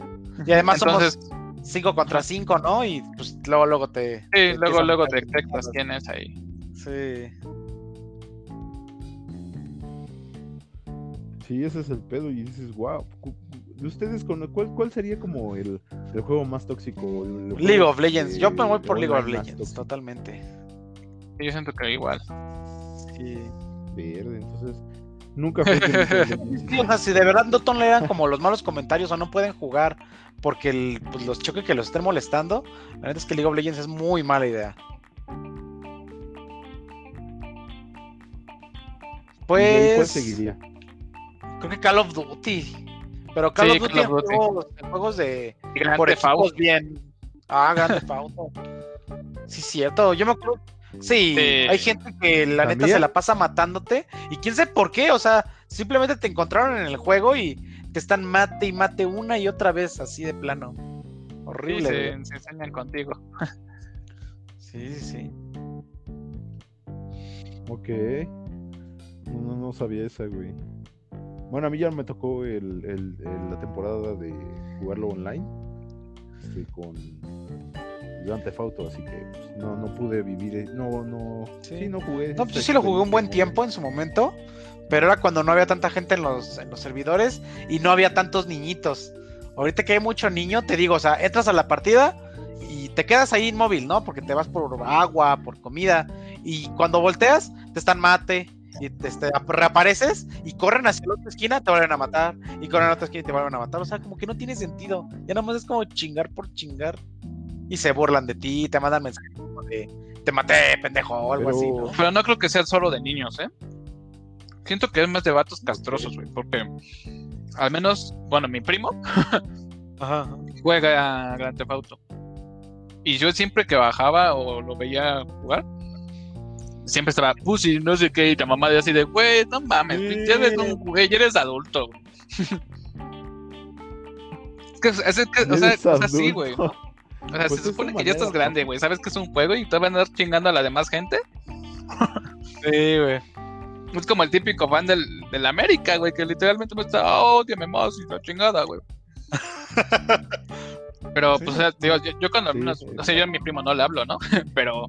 Y además Entonces, somos 5 contra 5, ¿no? Y pues luego, luego te. Sí, luego, luego te detectas quién es ahí. Sí. Sí, ese es el pedo. Y dices, wow. ¿De ustedes con cuál, cuál sería como el, el juego más tóxico? League of Legends. Yo me voy por League of Legends, totalmente. Yo siento que igual. Sí. Verde, entonces. Nunca fue sí, o sea, si de verdad no toleran como los malos comentarios o no pueden jugar porque pues, los choques que los estén molestando, la verdad es que League of Legends es muy mala idea. Pues. ¿Cuál seguiría? Creo que Call of Duty. Pero Call of Duty, Juegos, juegos, de. por equipos bien. Ah, grande Fauto. sí, cierto. Yo me acuerdo. Sí, hay gente que la neta se la pasa matándote. Y quién sabe por qué. O sea, simplemente te encontraron en el juego y te están mate y mate una y otra vez, así de plano. Horrible. Sí, se, enseñan contigo. sí, sí, sí. Ok. No, no sabía esa, güey. Bueno, a mí ya me tocó el, el, la temporada de jugarlo online. Este, con Grand Theft Auto, así que pues, no, no pude vivir. No, no. Sí, no jugué. No, pues sí lo jugué un buen tiempo en su momento. Pero era cuando no había tanta gente en los, en los servidores y no había tantos niñitos. Ahorita que hay mucho niño, te digo, o sea, entras a la partida y te quedas ahí inmóvil, ¿no? Porque te vas por agua, por comida. Y cuando volteas, te están mate, y te, este, reapareces y corren hacia la otra esquina, te vuelven a matar, y corren a la otra esquina y te vuelven a matar. O sea, como que no tiene sentido. Ya nada más es como chingar por chingar. Y se burlan de ti, te mandan mensajes como de te maté, pendejo, o algo así, ¿no? Pero no creo que sea solo de niños, ¿eh? Siento que es más de vatos castrosos, güey, porque al menos, bueno, mi primo juega a Grand Theft Auto. Y yo siempre que bajaba o lo veía jugar, siempre estaba pussy, no sé qué, y la mamá de así de, güey, no mames, ya eres un güey, ya eres adulto. es que, es, que, o sea, es así, güey. O sea, pues se supone que ya estás grande, güey. Sabes que es un juego y te van a andar chingando a la demás gente. sí, güey. Es como el típico fan del, del América, güey, que literalmente me está, oh, dígame más y la chingada, güey. Pero, pues, o sea, digo, yo, cuando, no, sé, yo a mi primo no le hablo, ¿no? Pero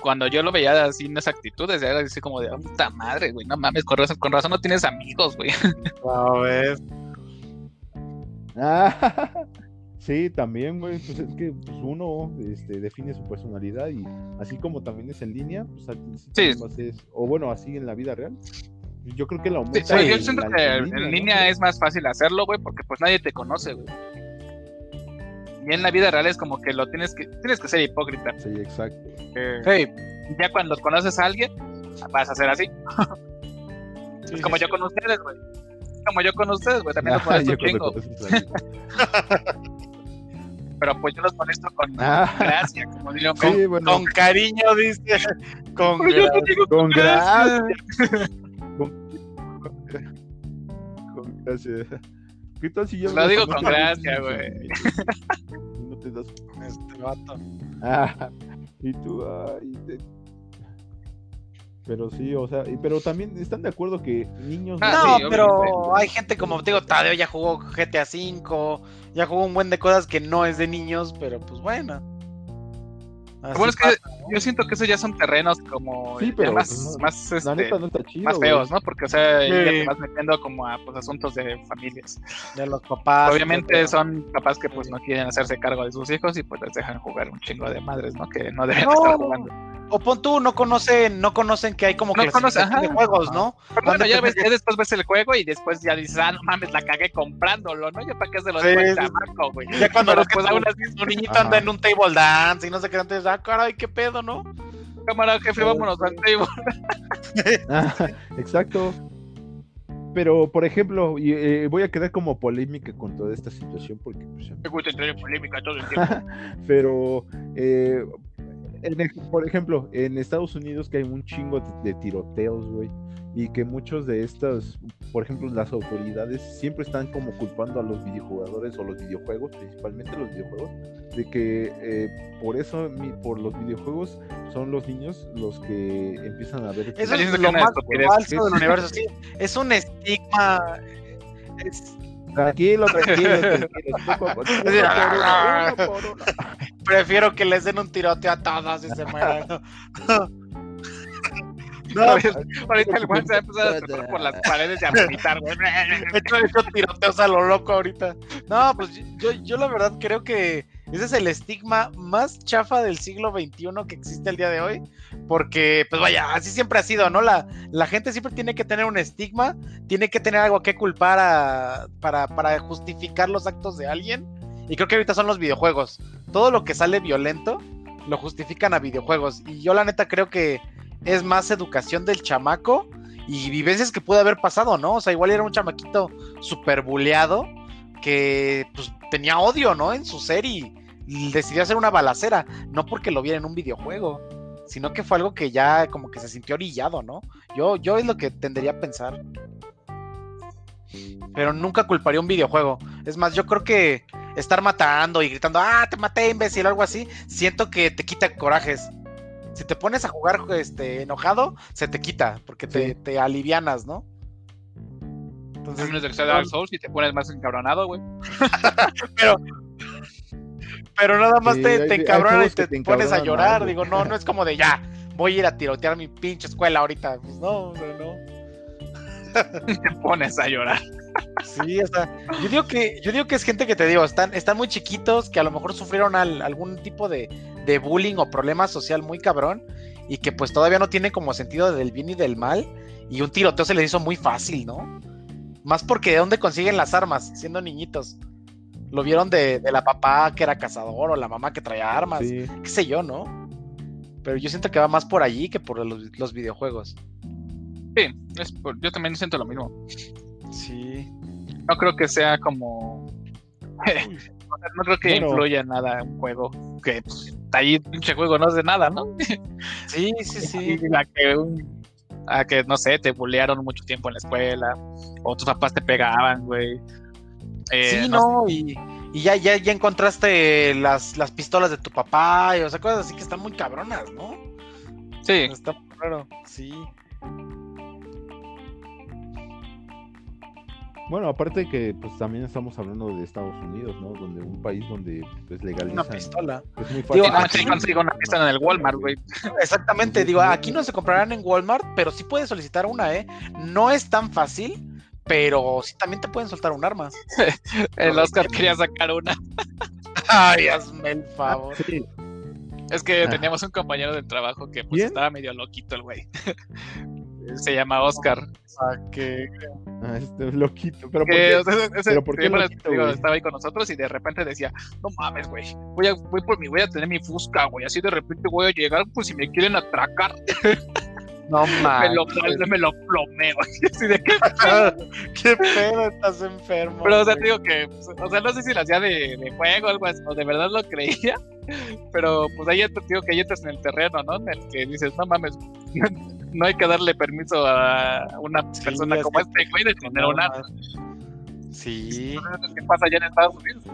cuando yo lo veía así en esa actitud, era así como de, puta madre, güey, no mames, con razón, con razón no tienes amigos, güey. A ver. Ah, sí, también, güey, pues es que pues, uno este, define su personalidad y así como también es en línea, pues sí. o bueno, así en la vida real. Yo creo que la aumenta. Sí, yo siento que en línea, es más fácil hacerlo, güey, porque pues nadie te conoce, güey. Y en la vida real es como que lo tienes que tienes que ser hipócrita. Sí, exacto. Eh, ya cuando conoces a alguien, vas a ser así. es como yo con ustedes, güey. Como yo con ustedes, güey. También un chingo. Pero pues yo los molesto con ah. gracia, como digo, con, con cariño, dice. Con, gracia. con gracia. con gracia. ¿Qué tal si yo Lo digo con gracia, güey. No te das con este vato. Ah, y tú, ay, Pero sí, o sea, pero también están de acuerdo que niños. Ah, no, pero hay gente como te digo, Tadeo ya jugó GTA V, ya jugó un buen de cosas que no es de niños, pero pues bueno bueno, es que yo siento que esos ya son terrenos como sí, pero, más, pues, más, este, más feos, ¿no? Porque, o sea, ya te vas metiendo como a pues, asuntos de familias. De los papás. Obviamente son papás que pues no quieren hacerse cargo de sus hijos y pues les dejan jugar un chingo de madres, ¿no? Que no deben estar jugando. O pon tú, no conocen, no conocen que hay como que de juegos, ¿no? bueno, ya, ves, ya después ves el juego y después ya dices, ah, no mames, la cagué comprándolo, ¿no? Ya para qué se lo digo el chamaco, güey. Ya cuando después un niñito anda en un table dance y no sé qué, antes, ah, caray, qué pedo, ¿no? Cámara, jefe, vámonos al table. ah, exacto. Pero, por ejemplo, y, eh, voy a quedar como polémica con toda esta situación porque... Pues, Me gusta entrar en polémica todo el tiempo. Pero, eh, por ejemplo, en Estados Unidos que hay un chingo de, tiroteos, güey, y que muchos de estas, por ejemplo, las autoridades siempre están como culpando a los videojugadores o los videojuegos, principalmente los videojuegos, de que eh, por eso, por los videojuegos, son los niños los que empiezan a ver... Eso es lo más falso del universo, sí. Es un estigma... Es, Tranquilo, tranquilo, Prefiero que les den un tirote a todos y se mueran. No, ahorita el Juan se va a empezar a tocar por las paredes y a vomitar, güey. He hecho, hecho tiroteos a lo loco ahorita. No, pues yo, yo la verdad creo que ese es el estigma más chafa del siglo XXI que existe el día de hoy. Porque, pues vaya, así siempre ha sido, ¿no? La, gente siempre tiene que tener un estigma, tiene que tener algo que culpar para, justificar los actos de alguien. Y creo que ahorita son los videojuegos. Todo lo que sale violento lo justifican a videojuegos. Y yo la neta creo que es más educación del chamaco y vivencias que pudo haber pasado, ¿no? O sea, igual era un chamaquito súper buleado que pues tenía odio, ¿no? En su serie y decidió hacer una balacera, no porque lo viera en un videojuego, sino que fue algo que ya como que se sintió orillado, ¿no? Yo, yo es lo que tendería a pensar. Pero nunca culparía un videojuego. Es más, yo creo que estar matando y gritando, ah, te maté, imbécil, o algo así, siento que te quita corajes. Si te pones a jugar este, enojado, se te quita, porque te, te alivianas, ¿no? Entonces, no es Dark Souls y te pones más encabronado, güey. pero, pero nada más te, te encabronas y te, pones a llorar. Digo, no, no es como de ya, voy a ir a tirotear mi pinche escuela ahorita. Pues no, no. te pones a llorar. Sí, o sea, yo digo que, yo digo que es gente que te digo, están, están muy chiquitos, que a lo mejor sufrieron algún tipo de, de bullying o problema social muy cabrón, y que pues todavía no tienen como sentido del bien y del mal, y un tiroteo se les hizo muy fácil, ¿no? Más porque de dónde consiguen las armas, siendo niñitos. Lo vieron de, la papá que era cazador o la mamá que traía armas, qué sé yo, ¿no? Pero yo siento que va más por allí que por los, videojuegos. Sí, yo también siento lo mismo. Sí. No creo que sea como. no creo que influya nada un juego. Que pues, ahí pinche juego no es de nada, ¿no? sí, sí, sí. La que un a que, no sé, te bullearon mucho tiempo en la escuela, o tus papás te pegaban, güey. Eh, sí, no, y, ya, ya, ya encontraste las, las pistolas de tu papá, o sea, cosas así que están muy cabronas, ¿no? Sí. Está raro, sí. Bueno, aparte que pues también estamos hablando de Estados Unidos, ¿no? Donde un país donde pues legalizan una pistola. Es muy fácil. Digo, aquí consigo una pistola en el Walmart, güey. Exactamente, digo, aquí no se comprarán en Walmart, pero sí puedes solicitar una, ¿eh? No es tan fácil, pero sí también te pueden soltar un arma. el Oscar quería sacar una. Ay, hazme el favor. Es que ah. teníamos un compañero del trabajo que pues estaba medio loquito el güey. se llama Oscar. Ah, que... Ah, este loquito. ¿Pero por qué? ¿Pero por qué estaba ahí con nosotros y de repente decía, no mames, güey, voy, a, voy por mi, voy a tener mi fusca, güey, así de repente voy a llegar, pues si me quieren atracar. No mames. Me lo, me lo plomeo. Así de, ¿qué, ¿Qué pedo? Estás enfermo. Pero, o sea, te digo que, o sea, no sé si lo hacía de, de juego o algo así, o de verdad lo creía. Pero, pues ahí te digo que ahí entras en el terreno, ¿no? En el que dices, no mames, no hay que darle permiso a una persona como este güey de tener un arma. Sí. ¿Qué pasa allá en Estados Unidos?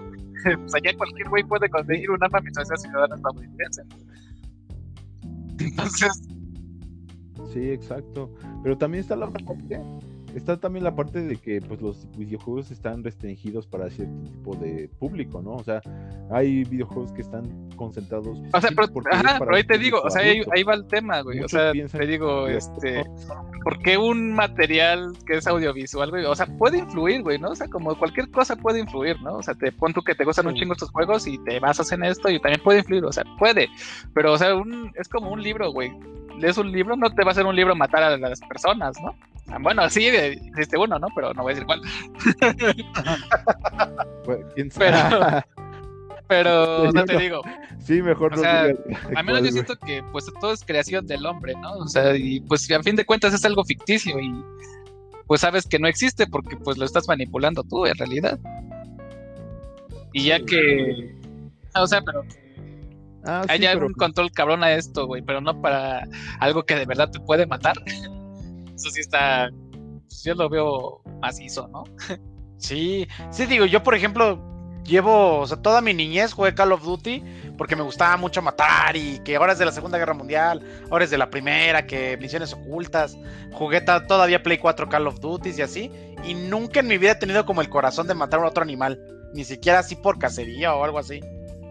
pues allá cualquier güey puede conseguir un arma mientras sea ciudadano estadounidense. Entonces. Sí, exacto. Pero también está la parte está también la parte de que pues los videojuegos están restringidos para cierto tipo de público, ¿no? O sea, hay videojuegos que están concentrados. O sea, pero, ajá, pero ahí te digo, o sea, ahí, va el tema, güey. o sea, te digo, este, ¿por qué un material que es audiovisual, güey? O sea, puede influir, güey, ¿no? O sea, como cualquier cosa puede influir, ¿no? O sea, te pon tú que te gustan un chingo estos juegos y te basas en esto y también puede influir, o sea, puede. Pero, o sea, un, es como un libro, güey. Lees un libro, no te va a hacer un libro matar a las personas, ¿no? Ah, bueno, sí, existe uno, ¿no? Pero no voy a decir cuál. Pues, pero, pero no te digo. Sí, mejor o Sea, a menos yo siento que pues todo es creación del hombre, ¿no? O sea, y pues a fin de cuentas es algo ficticio y pues sabes que no existe porque pues lo estás manipulando tú en realidad. Y ya que... O sea, pero Ah, Hay algún control cabrón a esto, güey, pero no para algo que de verdad te puede matar. Eso sí está. Pues, yo lo veo macizo, ¿no? Sí, sí, digo, yo por ejemplo llevo, o sea, toda mi niñez jugué Call of Duty porque me gustaba mucho matar y que ahora es de la Segunda Guerra Mundial, ahora es de la Primera, que misiones ocultas, jugué todavía Play 4 Call of Duty y así, y nunca en mi vida he tenido como el corazón de matar a otro animal, ni siquiera así por cacería o algo así.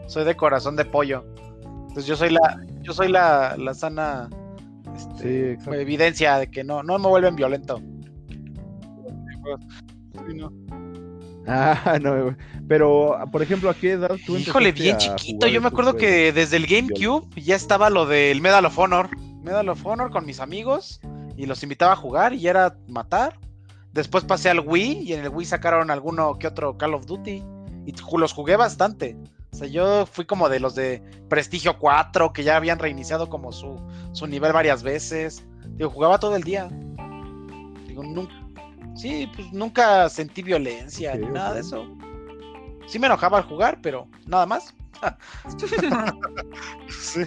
Soy de corazón de pollo. Entonces yo soy la, yo soy la, la sana este, evidencia de que no, no me vuelven violento. Ah, no, pero por ejemplo, ¿a qué edad tú Híjole, bien chiquito. Yo me acuerdo que desde el GameCube ya estaba lo del Medal of Honor. Medal of Honor con mis amigos y los invitaba a jugar y era matar. Después pasé al Wii y en el Wii sacaron alguno que otro Call of Duty y los jugué bastante. O sea, yo fui como de los de Prestigio 4, que ya habían reiniciado como su, su nivel varias veces. Digo, jugaba todo el día. Digo, nunca, sí, pues nunca sentí violencia ni nada de eso. Sí me enojaba al jugar, pero nada más. sí.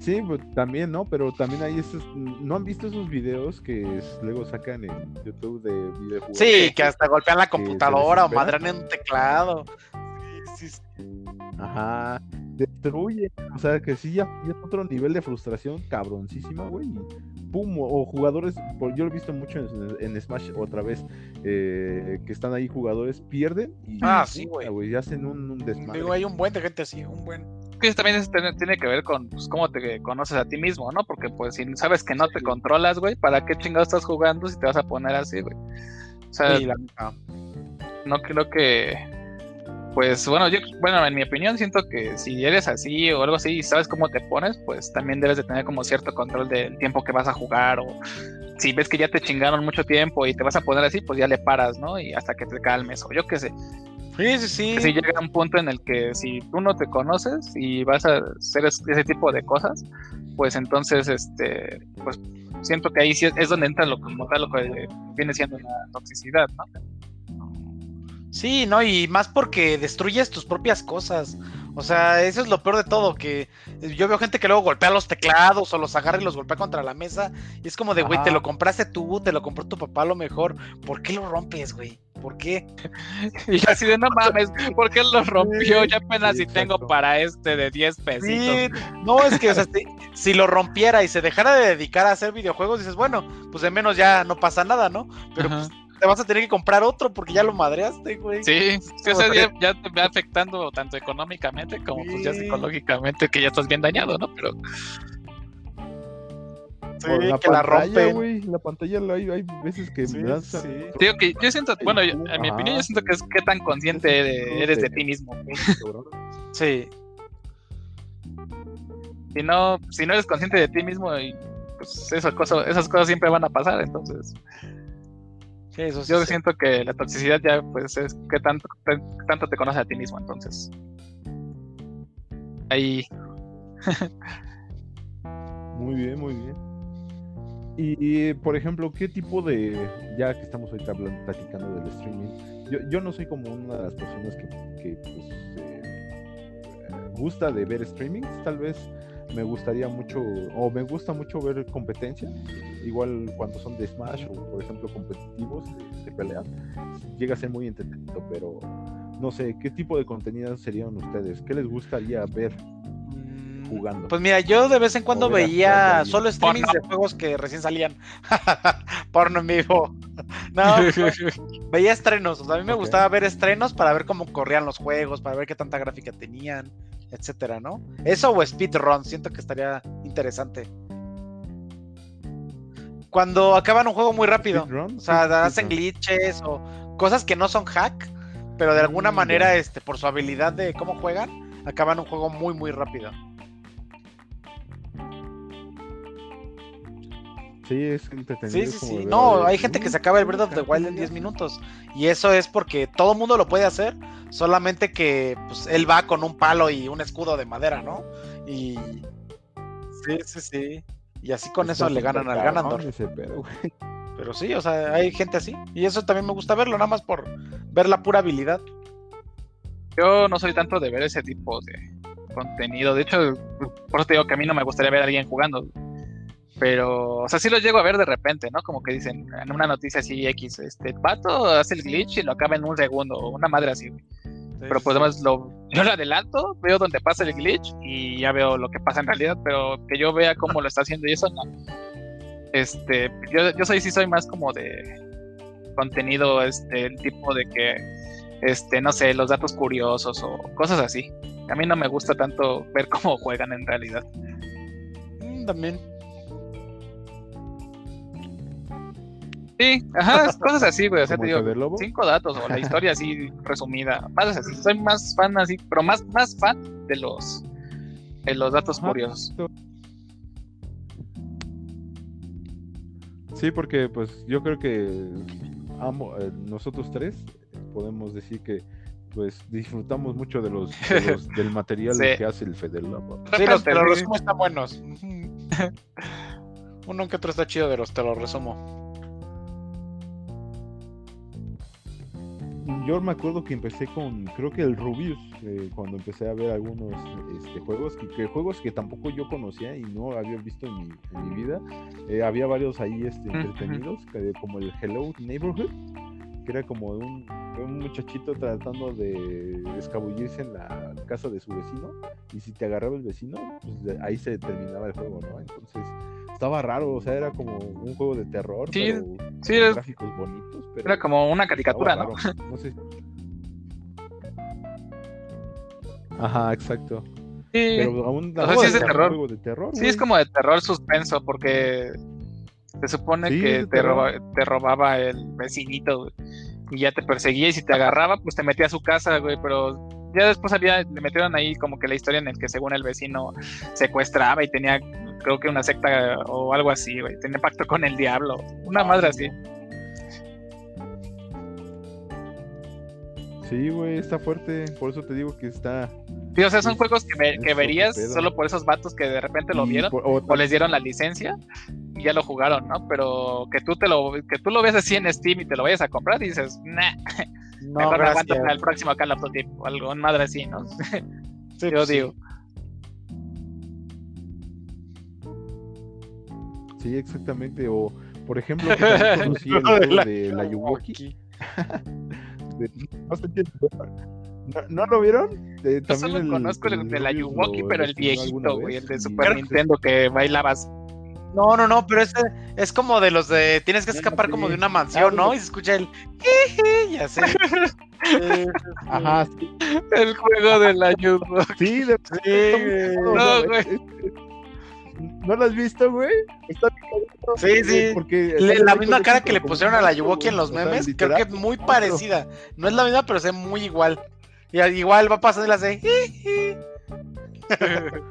Sí, pues, también, ¿no? Pero también hay esos, ¿no han visto esos videos que luego sacan en YouTube de videojuegos? Sí, que hasta golpean la computadora o madran en un teclado. Sí, sí, Ajá, destruye. O sea, que sí, ya, es otro nivel de frustración cabroncísima, güey. Pum, o jugadores, yo lo he visto mucho en, Smash otra vez, eh, que están ahí jugadores, pierden y ah, sí, güey. hacen un, un desmadre. Digo, hay un buen de gente así, un buen que eso también tiene que ver con pues, cómo te conoces a ti mismo, ¿no? Porque pues si sabes que no te controlas, güey, ¿para qué chingados estás jugando si te vas a poner así, güey? O sea, no creo que pues bueno, yo, bueno, en mi opinión siento que si eres así o algo así y sabes cómo te pones, pues también debes de tener como cierto control del tiempo que vas a jugar o si ves que ya te chingaron mucho tiempo y te vas a poner así, pues ya le paras, ¿no? Y hasta que te calmes o yo qué sé. Sí, sí, sí. Si llega un punto en el que si tú no te conoces y vas a hacer ese tipo de cosas, pues entonces, este, pues siento que ahí sí es, donde entra lo como tal lo que viene siendo la toxicidad, ¿no? Sí, no, y más porque destruyes tus propias cosas. O sea, eso es lo peor de todo, que yo veo gente que luego golpea los teclados o los agarra y los golpea contra la mesa. Y es como de, güey, te lo compraste tú, te lo compró tu papá a lo mejor. ¿Por qué lo rompes, güey? ¿Por qué? Y así de, no mames, ¿por qué lo rompió? Ya apenas si tengo para este de 10 pesitos. Sí, no, es que, o sea, si, lo rompiera y se dejara de dedicar a hacer videojuegos, dices, bueno, pues de menos ya no pasa nada, ¿no? Pero pues te vas a tener que comprar otro porque ya lo madreaste, güey. Sí, ese día ya te va afectando tanto económicamente como pues ya psicológicamente, que ya estás bien dañado, ¿no? Pero. Sí, la que la rompe. Güey, la pantalla hay, hay veces que me dan. Sí. Digo que yo siento, bueno, en mi opinión, yo siento que es qué tan consciente eres de ti mismo. Sí. Si no, si no eres consciente de ti mismo, pues esas cosas, esas cosas siempre van a pasar, entonces. Yo siento que la toxicidad ya pues es que tanto, tanto te conoces a ti mismo, entonces. Ahí. muy bien, muy bien. Y, por ejemplo, ¿qué tipo de, ya que estamos ahorita hablando, platicando del streaming, yo, yo no soy como una de las personas que, pues, eh, gusta de ver streamings, tal vez me gustaría mucho, o me gusta mucho ver competencia, igual cuando son de Smash o por ejemplo competitivos de, pelea, llega a ser muy entretenido, pero no sé, ¿qué tipo de contenido serían ustedes? ¿Qué les gustaría ver jugando? Pues mira, yo de vez en cuando veía solo streamings de juegos que recién salían. Porno en vivo. no, veía estrenos. O sea, a mí me gustaba ver estrenos para ver cómo corrían los juegos, para ver qué tanta gráfica tenían etcétera, ¿no? Eso o speedrun, siento que estaría interesante. Cuando acaban un juego muy rápido, o sea, hacen glitches o cosas que no son hack, pero de alguna mm, manera, este, por su habilidad de cómo juegan, acaban un juego muy, muy rápido. Sí, es entretenido. Sí, sí, sí. No, hay gente que se acaba el Breath of the Wild en 10 minutos. Y eso es porque todo el mundo lo puede hacer, solamente que pues, él va con un palo y un escudo de madera, ¿no? Y. Sí, sí, sí. Y así con eso le ganan al ganador. Pero sí, o sea, hay gente así. Y eso también me gusta verlo, nada más por ver la pura habilidad. Yo no soy tanto de ver ese tipo de contenido. De hecho, por eso te digo que a mí no me gustaría ver a alguien jugando. Pero, o sea, sí lo llego a ver de repente, ¿no? Como que dicen en una noticia así X, este, pato hace el glitch y lo acaba en un segundo, o una madre así, pero pues además lo, yo lo adelanto, veo donde pasa el glitch y ya veo lo que pasa en realidad, pero que yo vea cómo lo está haciendo y eso no. Este, yo, yo soy, sí soy más como de contenido, este, el tipo de que, este, no sé, los datos curiosos o cosas así. A mí no me gusta tanto ver cómo juegan en realidad. Mm, también. Sí, ajá, cosas así, güey. O sea, te digo, cinco datos o la historia así resumida. Más así. Soy más fan así, pero más, más fan de los de los datos curiosos. Sí, porque pues yo creo que amo, eh, nosotros tres podemos decir que pues disfrutamos mucho de los, del material que hace el Fede Sí, los, pero los están buenos. uno que otro está chido de los, te lo resumo. Yo me acuerdo que empecé con, creo que el Rubius, eh, cuando empecé a ver algunos este, juegos, que, juegos que tampoco yo conocía y no había visto en mi, vida. Eh, había varios ahí este, entretenidos, como el Hello Neighborhood, que era como un, un muchachito tratando de escabullirse en la casa de su vecino, y si te agarraba el vecino, pues ahí se terminaba el juego, ¿no? Entonces estaba raro, o sea, era como un juego de terror, sí, sí, gráficos bonitos, pero era como una caricatura, ¿no? No sé. Ajá, exacto. Sí. Pero aún o sea, sí es de terror. Juego de terror sí, es como de terror suspenso, porque se supone que te, te, robaba el vecinito, y ya te perseguía, y si te agarraba, pues te metía a su casa, güey, pero ya después había, le metieron ahí como que la historia en el que según el vecino secuestraba y tenía creo que una secta o algo así, güey. Tiene pacto con el diablo. Una madre así. Sí, güey, está fuerte. Por eso te digo que está. Sí, o sea, son juegos que, verías solo por esos vatos que de repente lo vieron o, les dieron la licencia y ya lo jugaron, ¿no? Pero que tú te lo que tú lo ves así en Steam y te lo vayas a comprar y dices, nah, no, mejor aguanto para el próximo Call of Duty o algo, madre así, ¿no? Sí, Yo pues digo. Sí, exactamente. O, por ejemplo, conocí el juego de la Yuwoki. ¿No, lo vieron? Yo solo conozco el, de la Yuwoki, pero el viejito, güey, el de Super Nintendo que bailabas. No, no, no, pero ese es como de los de tienes que escapar como de una mansión, ¿no? Y se escucha el ya sé. Ajá, sí. El juego de la Yuwoki. Sí, de... sí, no, güey. ¿No lo has visto, güey? Está Sí, sí. Porque la misma cara que le pusieron a la Yuwoki en los memes, creo que es muy parecida. No es la misma, pero es muy igual. Y igual va pasando y la hace.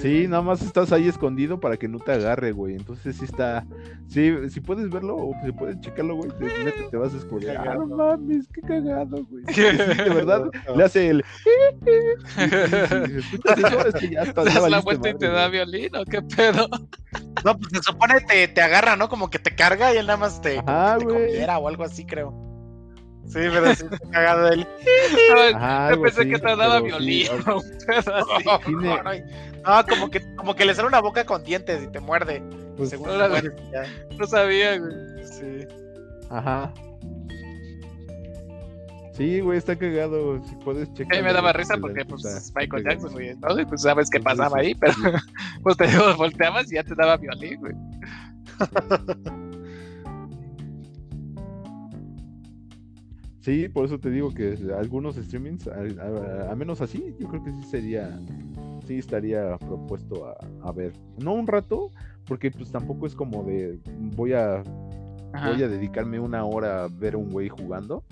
Sí. nada más estás ahí escondido para que no te agarre, güey. Entonces sí está. Sí, si puedes verlo o si puedes checarlo, güey, te, te vas a esconder. Ah, no mames, qué cagado, güey. de verdad, le hace el. das la vuelta y te da violín o qué pedo? No, pues se supone te, te agarra, ¿no? Como que te carga y él nada más te, ah, te o algo así, creo. Sí, pero sí está cagado él. yo pensé que te daba violín. No, como que, como que le sale una boca con dientes y te muerde. Pues, según no, no sabía, güey. Sí. Ajá. Sí, güey, está cagado. Si puedes checar. A mí me daba risa porque, pues, Michael Jackson, güey. ¿no? pues sabes qué pasaba ahí, pero pues te volteabas y ya te daba violín, güey. Sí, por eso te digo que algunos streamings, a, menos así, yo creo que sí sería, sí estaría propuesto a, ver. No un rato, porque pues tampoco es como de voy a voy a dedicarme una hora a ver un güey jugando.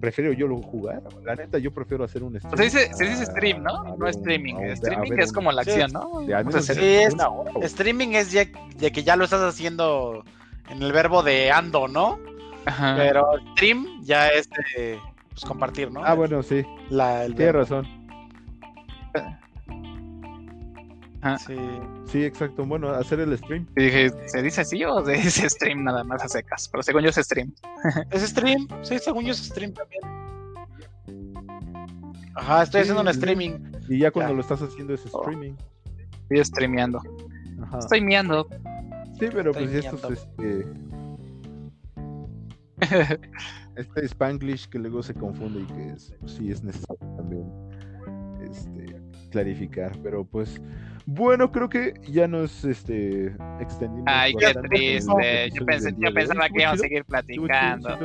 Prefiero yo lo jugar. La neta, yo prefiero hacer un stream. se dice, se dice stream, ¿no? no streaming. streaming es como la acción, ¿no? sí, es, streaming es ya, de que ya lo estás haciendo en el verbo de ando, ¿no? Pero stream ya es pues, compartir, ¿no? Ah, bueno, sí. La, Tienes razón. Sí. sí, exacto. Bueno, hacer el stream. dije, ¿se dice así o se dice stream nada más a secas? Pero según yo es stream. ¿Es stream? Sí, según yo es stream también. Ajá, estoy haciendo un streaming. Y ya cuando lo estás haciendo es oh. streaming. Estoy streameando. Estoy miando. Sí, pero pues esto es este este Spanglish que luego se confunde y que es, pues, sí es necesario también este, clarificar, pero pues bueno, creo que ya nos este, extendimos. Ay, qué triste. Yo, pensé, yo pensaba que íbamos a seguir platicando.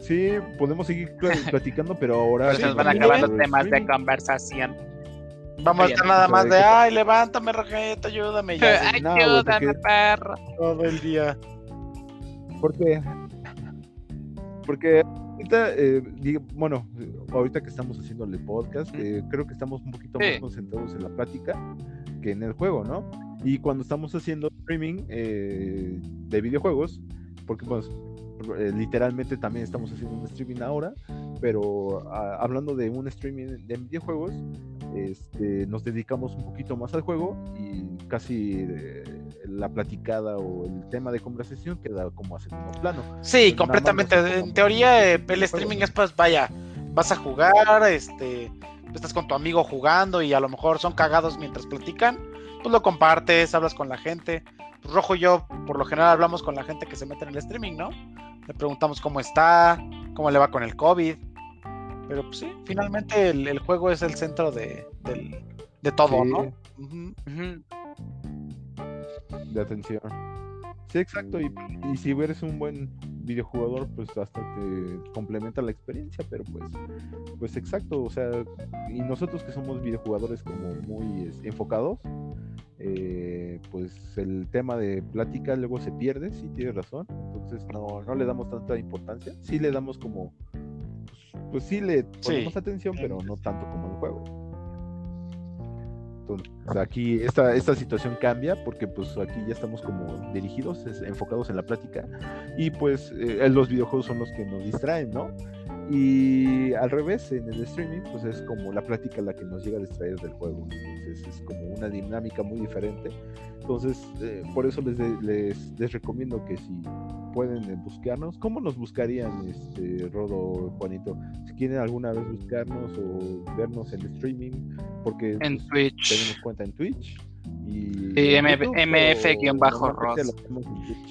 Sí, podemos seguir platicando, pero ahora. Pues nos van a acabar los temas de conversación. Vamos a estar nada más de, ay, levántame, Rojete, ayúdame. Ya, ayúdame, perro. Todo el día. Porque, porque ahorita, eh, bueno, ahorita que estamos haciendo el podcast, eh, creo que estamos un poquito más concentrados en la plática que en el juego, ¿no? Y cuando estamos haciendo streaming eh, de videojuegos, porque pues literalmente también estamos haciendo un streaming ahora, pero ah, hablando de un streaming de videojuegos, este, nos dedicamos un poquito más al juego y casi la platicada o el tema de conversación queda como a segundo plano. Sí, completamente. En teoría, eh, el streaming es pues, vaya, vas a jugar, este, estás con tu amigo jugando y a lo mejor son cagados mientras platican, pues lo compartes, hablas con la gente. Rojo y yo, por lo general, hablamos con la gente que se mete en el streaming, ¿no? Le preguntamos cómo está, cómo le va con el COVID. Pero pues sí, finalmente el, juego es el centro de, todo, ¿no? De atención. Sí, exacto. Y, y, si eres un buen videojugador, pues hasta te complementa la experiencia, pero pues, pues exacto. O sea, y nosotros que somos videojugadores como muy enfocados, eh, pues el tema de plática luego se pierde, sí tienes razón. Entonces no, no le damos tanta importancia. Sí le damos como pues sí le ponemos atención, pero no tanto como el juego. Entonces, aquí esta, esta situación cambia porque pues aquí ya estamos como dirigidos, enfocados en la práctica y pues eh, los videojuegos son los que nos distraen, ¿no? Y al revés, en el streaming, pues es como la práctica la que nos llega a distraer del juego. Entonces es como una dinámica muy diferente. Entonces, eh, por eso les, les, les, recomiendo que si pueden eh, buscarnos, ¿cómo nos buscarían, este, Rodo, Juanito? Si quieren alguna vez buscarnos o vernos en streaming, porque en pues, Twitch. tenemos cuenta en Twitch. Y sí, MF-Ross.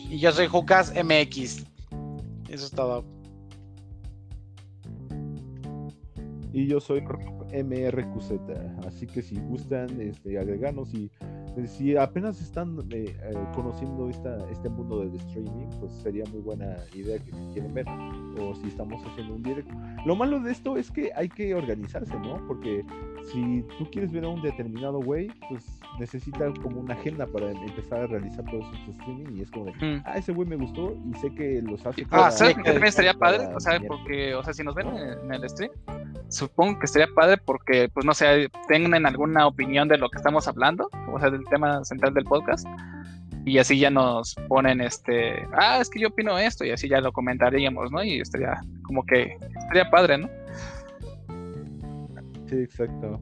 Y yo soy Jucas MX. Eso es todo. Y yo soy MRQZ. Así que si gustan este, y si apenas están eh, eh, conociendo esta, este mundo del streaming, pues sería muy buena idea que si quieren ver o si estamos haciendo un directo. Lo malo de esto es que hay que organizarse, ¿no? Porque si tú quieres ver a un determinado güey, pues necesita como una agenda para empezar a realizar todos esos streaming y es como de, mm. ah, ese güey me gustó y sé que los hace. Ah, ¿sabes que también estaría padre? O sea, porque, o sea, si nos ven en el stream, supongo que estaría padre porque, pues no sé, tengan alguna opinión de lo que estamos hablando, o sea, tema central del podcast. Y así ya nos ponen este, ah, es que yo opino esto, y así ya lo comentaríamos, ¿no? Y estaría como que, estaría padre, ¿no? Sí, exacto.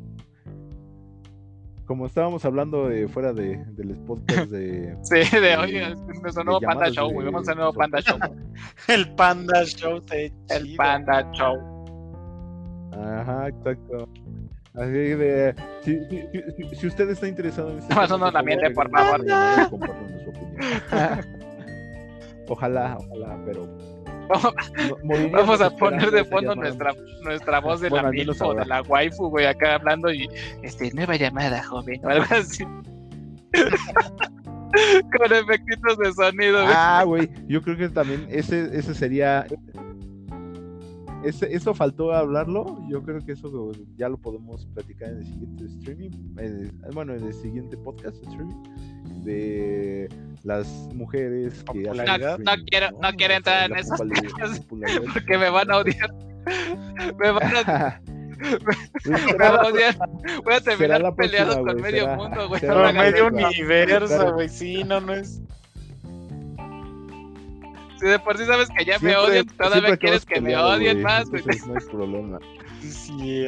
Como estábamos hablando de fuera de, del podcast de. sí, de hoy, nuestro nuevo Panda Show, güey. Vamos al nuevo Panda Show. el Panda Show, El Panda Show. Ajá, exacto. Así de, si, si, si, usted está interesado en este Más uno también, por favor. su opinión. ojalá, ojalá, pero. Vamos a poner de fondo nuestra, nuestra voz de la milfo, de la waifu, güey, acá hablando y este, nueva llamada, joven, o algo así. Con efectitos de sonido, güey. Ah, güey, yo creo que también ese, ese sería eso faltó hablarlo. Yo creo que eso ya lo podemos platicar en el siguiente streaming. bueno, en el siguiente podcast streaming. De las mujeres que no, no, quiero, no, quiero entrar en esos porque me van a odiar. Me van a. me van a odiar. Voy a terminar peleado con medio mundo, güey. Con medio universo, güey. Sí, no, no es. Si de por sí sabes que ya me odian, todavía quieres que me odien más. no hay problema. Sí.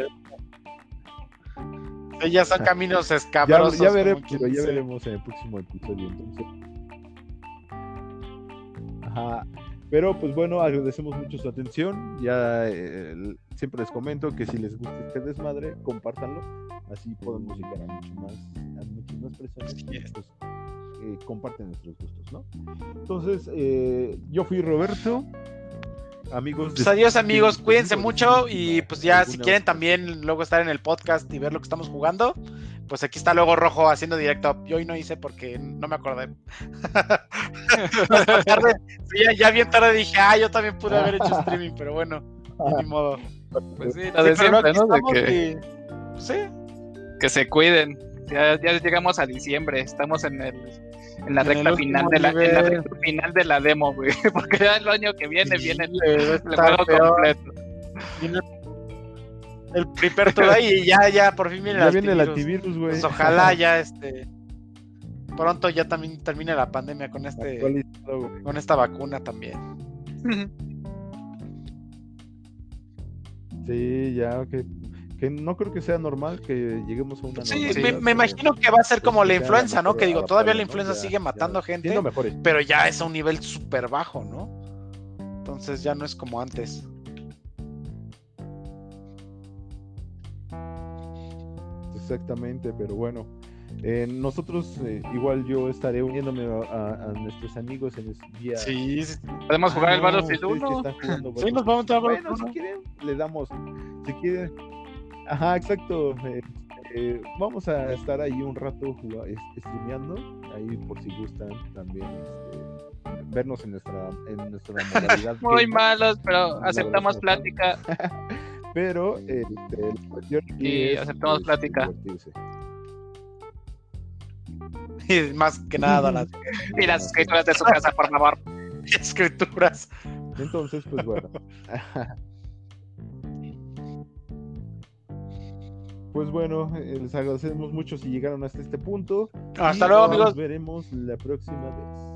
Ellas son caminos escabrosos. Ya, veremos, ya veremos en el próximo episodio. Entonces. Ajá. Pero pues bueno, agradecemos mucho su atención. Ya eh, siempre les comento que si les gusta este desmadre, compártanlo. Así podemos llegar a mucho más, a muchas más personas. Pues, comparten nuestros gustos, ¿no? Entonces, eh, yo fui Roberto. Amigos. Pues adiós amigos, cuídense mucho y pues ya si quieren también luego estar en el podcast y ver lo que estamos jugando, pues aquí está luego Rojo haciendo directo. Yo hoy no hice porque no me acordé. ya, bien tarde dije, ah, yo también pude haber hecho streaming, pero bueno, ni modo. Pues sí, de siempre, ¿no? que... sí. Que se cuiden. Ya, ya llegamos a diciembre, estamos en el en la recta final de la, en la recta final de la demo, güey. Porque ya el año que viene viene el, juego completo. el primer todo ahí y ya, ya, por fin viene, ya el, viene antivirus. el antivirus. güey. Pues ojalá ya este pronto ya también termine la pandemia con este con esta vacuna también. Sí, ya, que, que no creo que sea normal que lleguemos a una Sí, me, imagino que va a ser como la influenza, ¿no? Que digo, todavía la influenza sigue matando gente, pero ya es a un nivel súper bajo, ¿no? Entonces ya no es como antes. Exactamente, pero bueno, eh, nosotros, eh, igual yo estaré uniéndome a, nuestros amigos en este día. Sí, podemos jugar el ah, Battlefield 1. Sí, nos vamos a bueno, si quieren, le damos. Si quieren. Ajá, exacto. Eh, vamos a estar ahí un rato streameando. Ahí por si gustan también. Este, vernos en nuestra, en nuestra modalidad. Muy malos, pero aceptamos plática. pero este, y aceptamos plática. Y más que nada las, y las escrituras de su casa, por favor. Escrituras. Entonces, pues bueno. Pues bueno, eh, les agradecemos mucho si llegaron hasta este punto. Hasta luego, amigos. Nos veremos la próxima vez.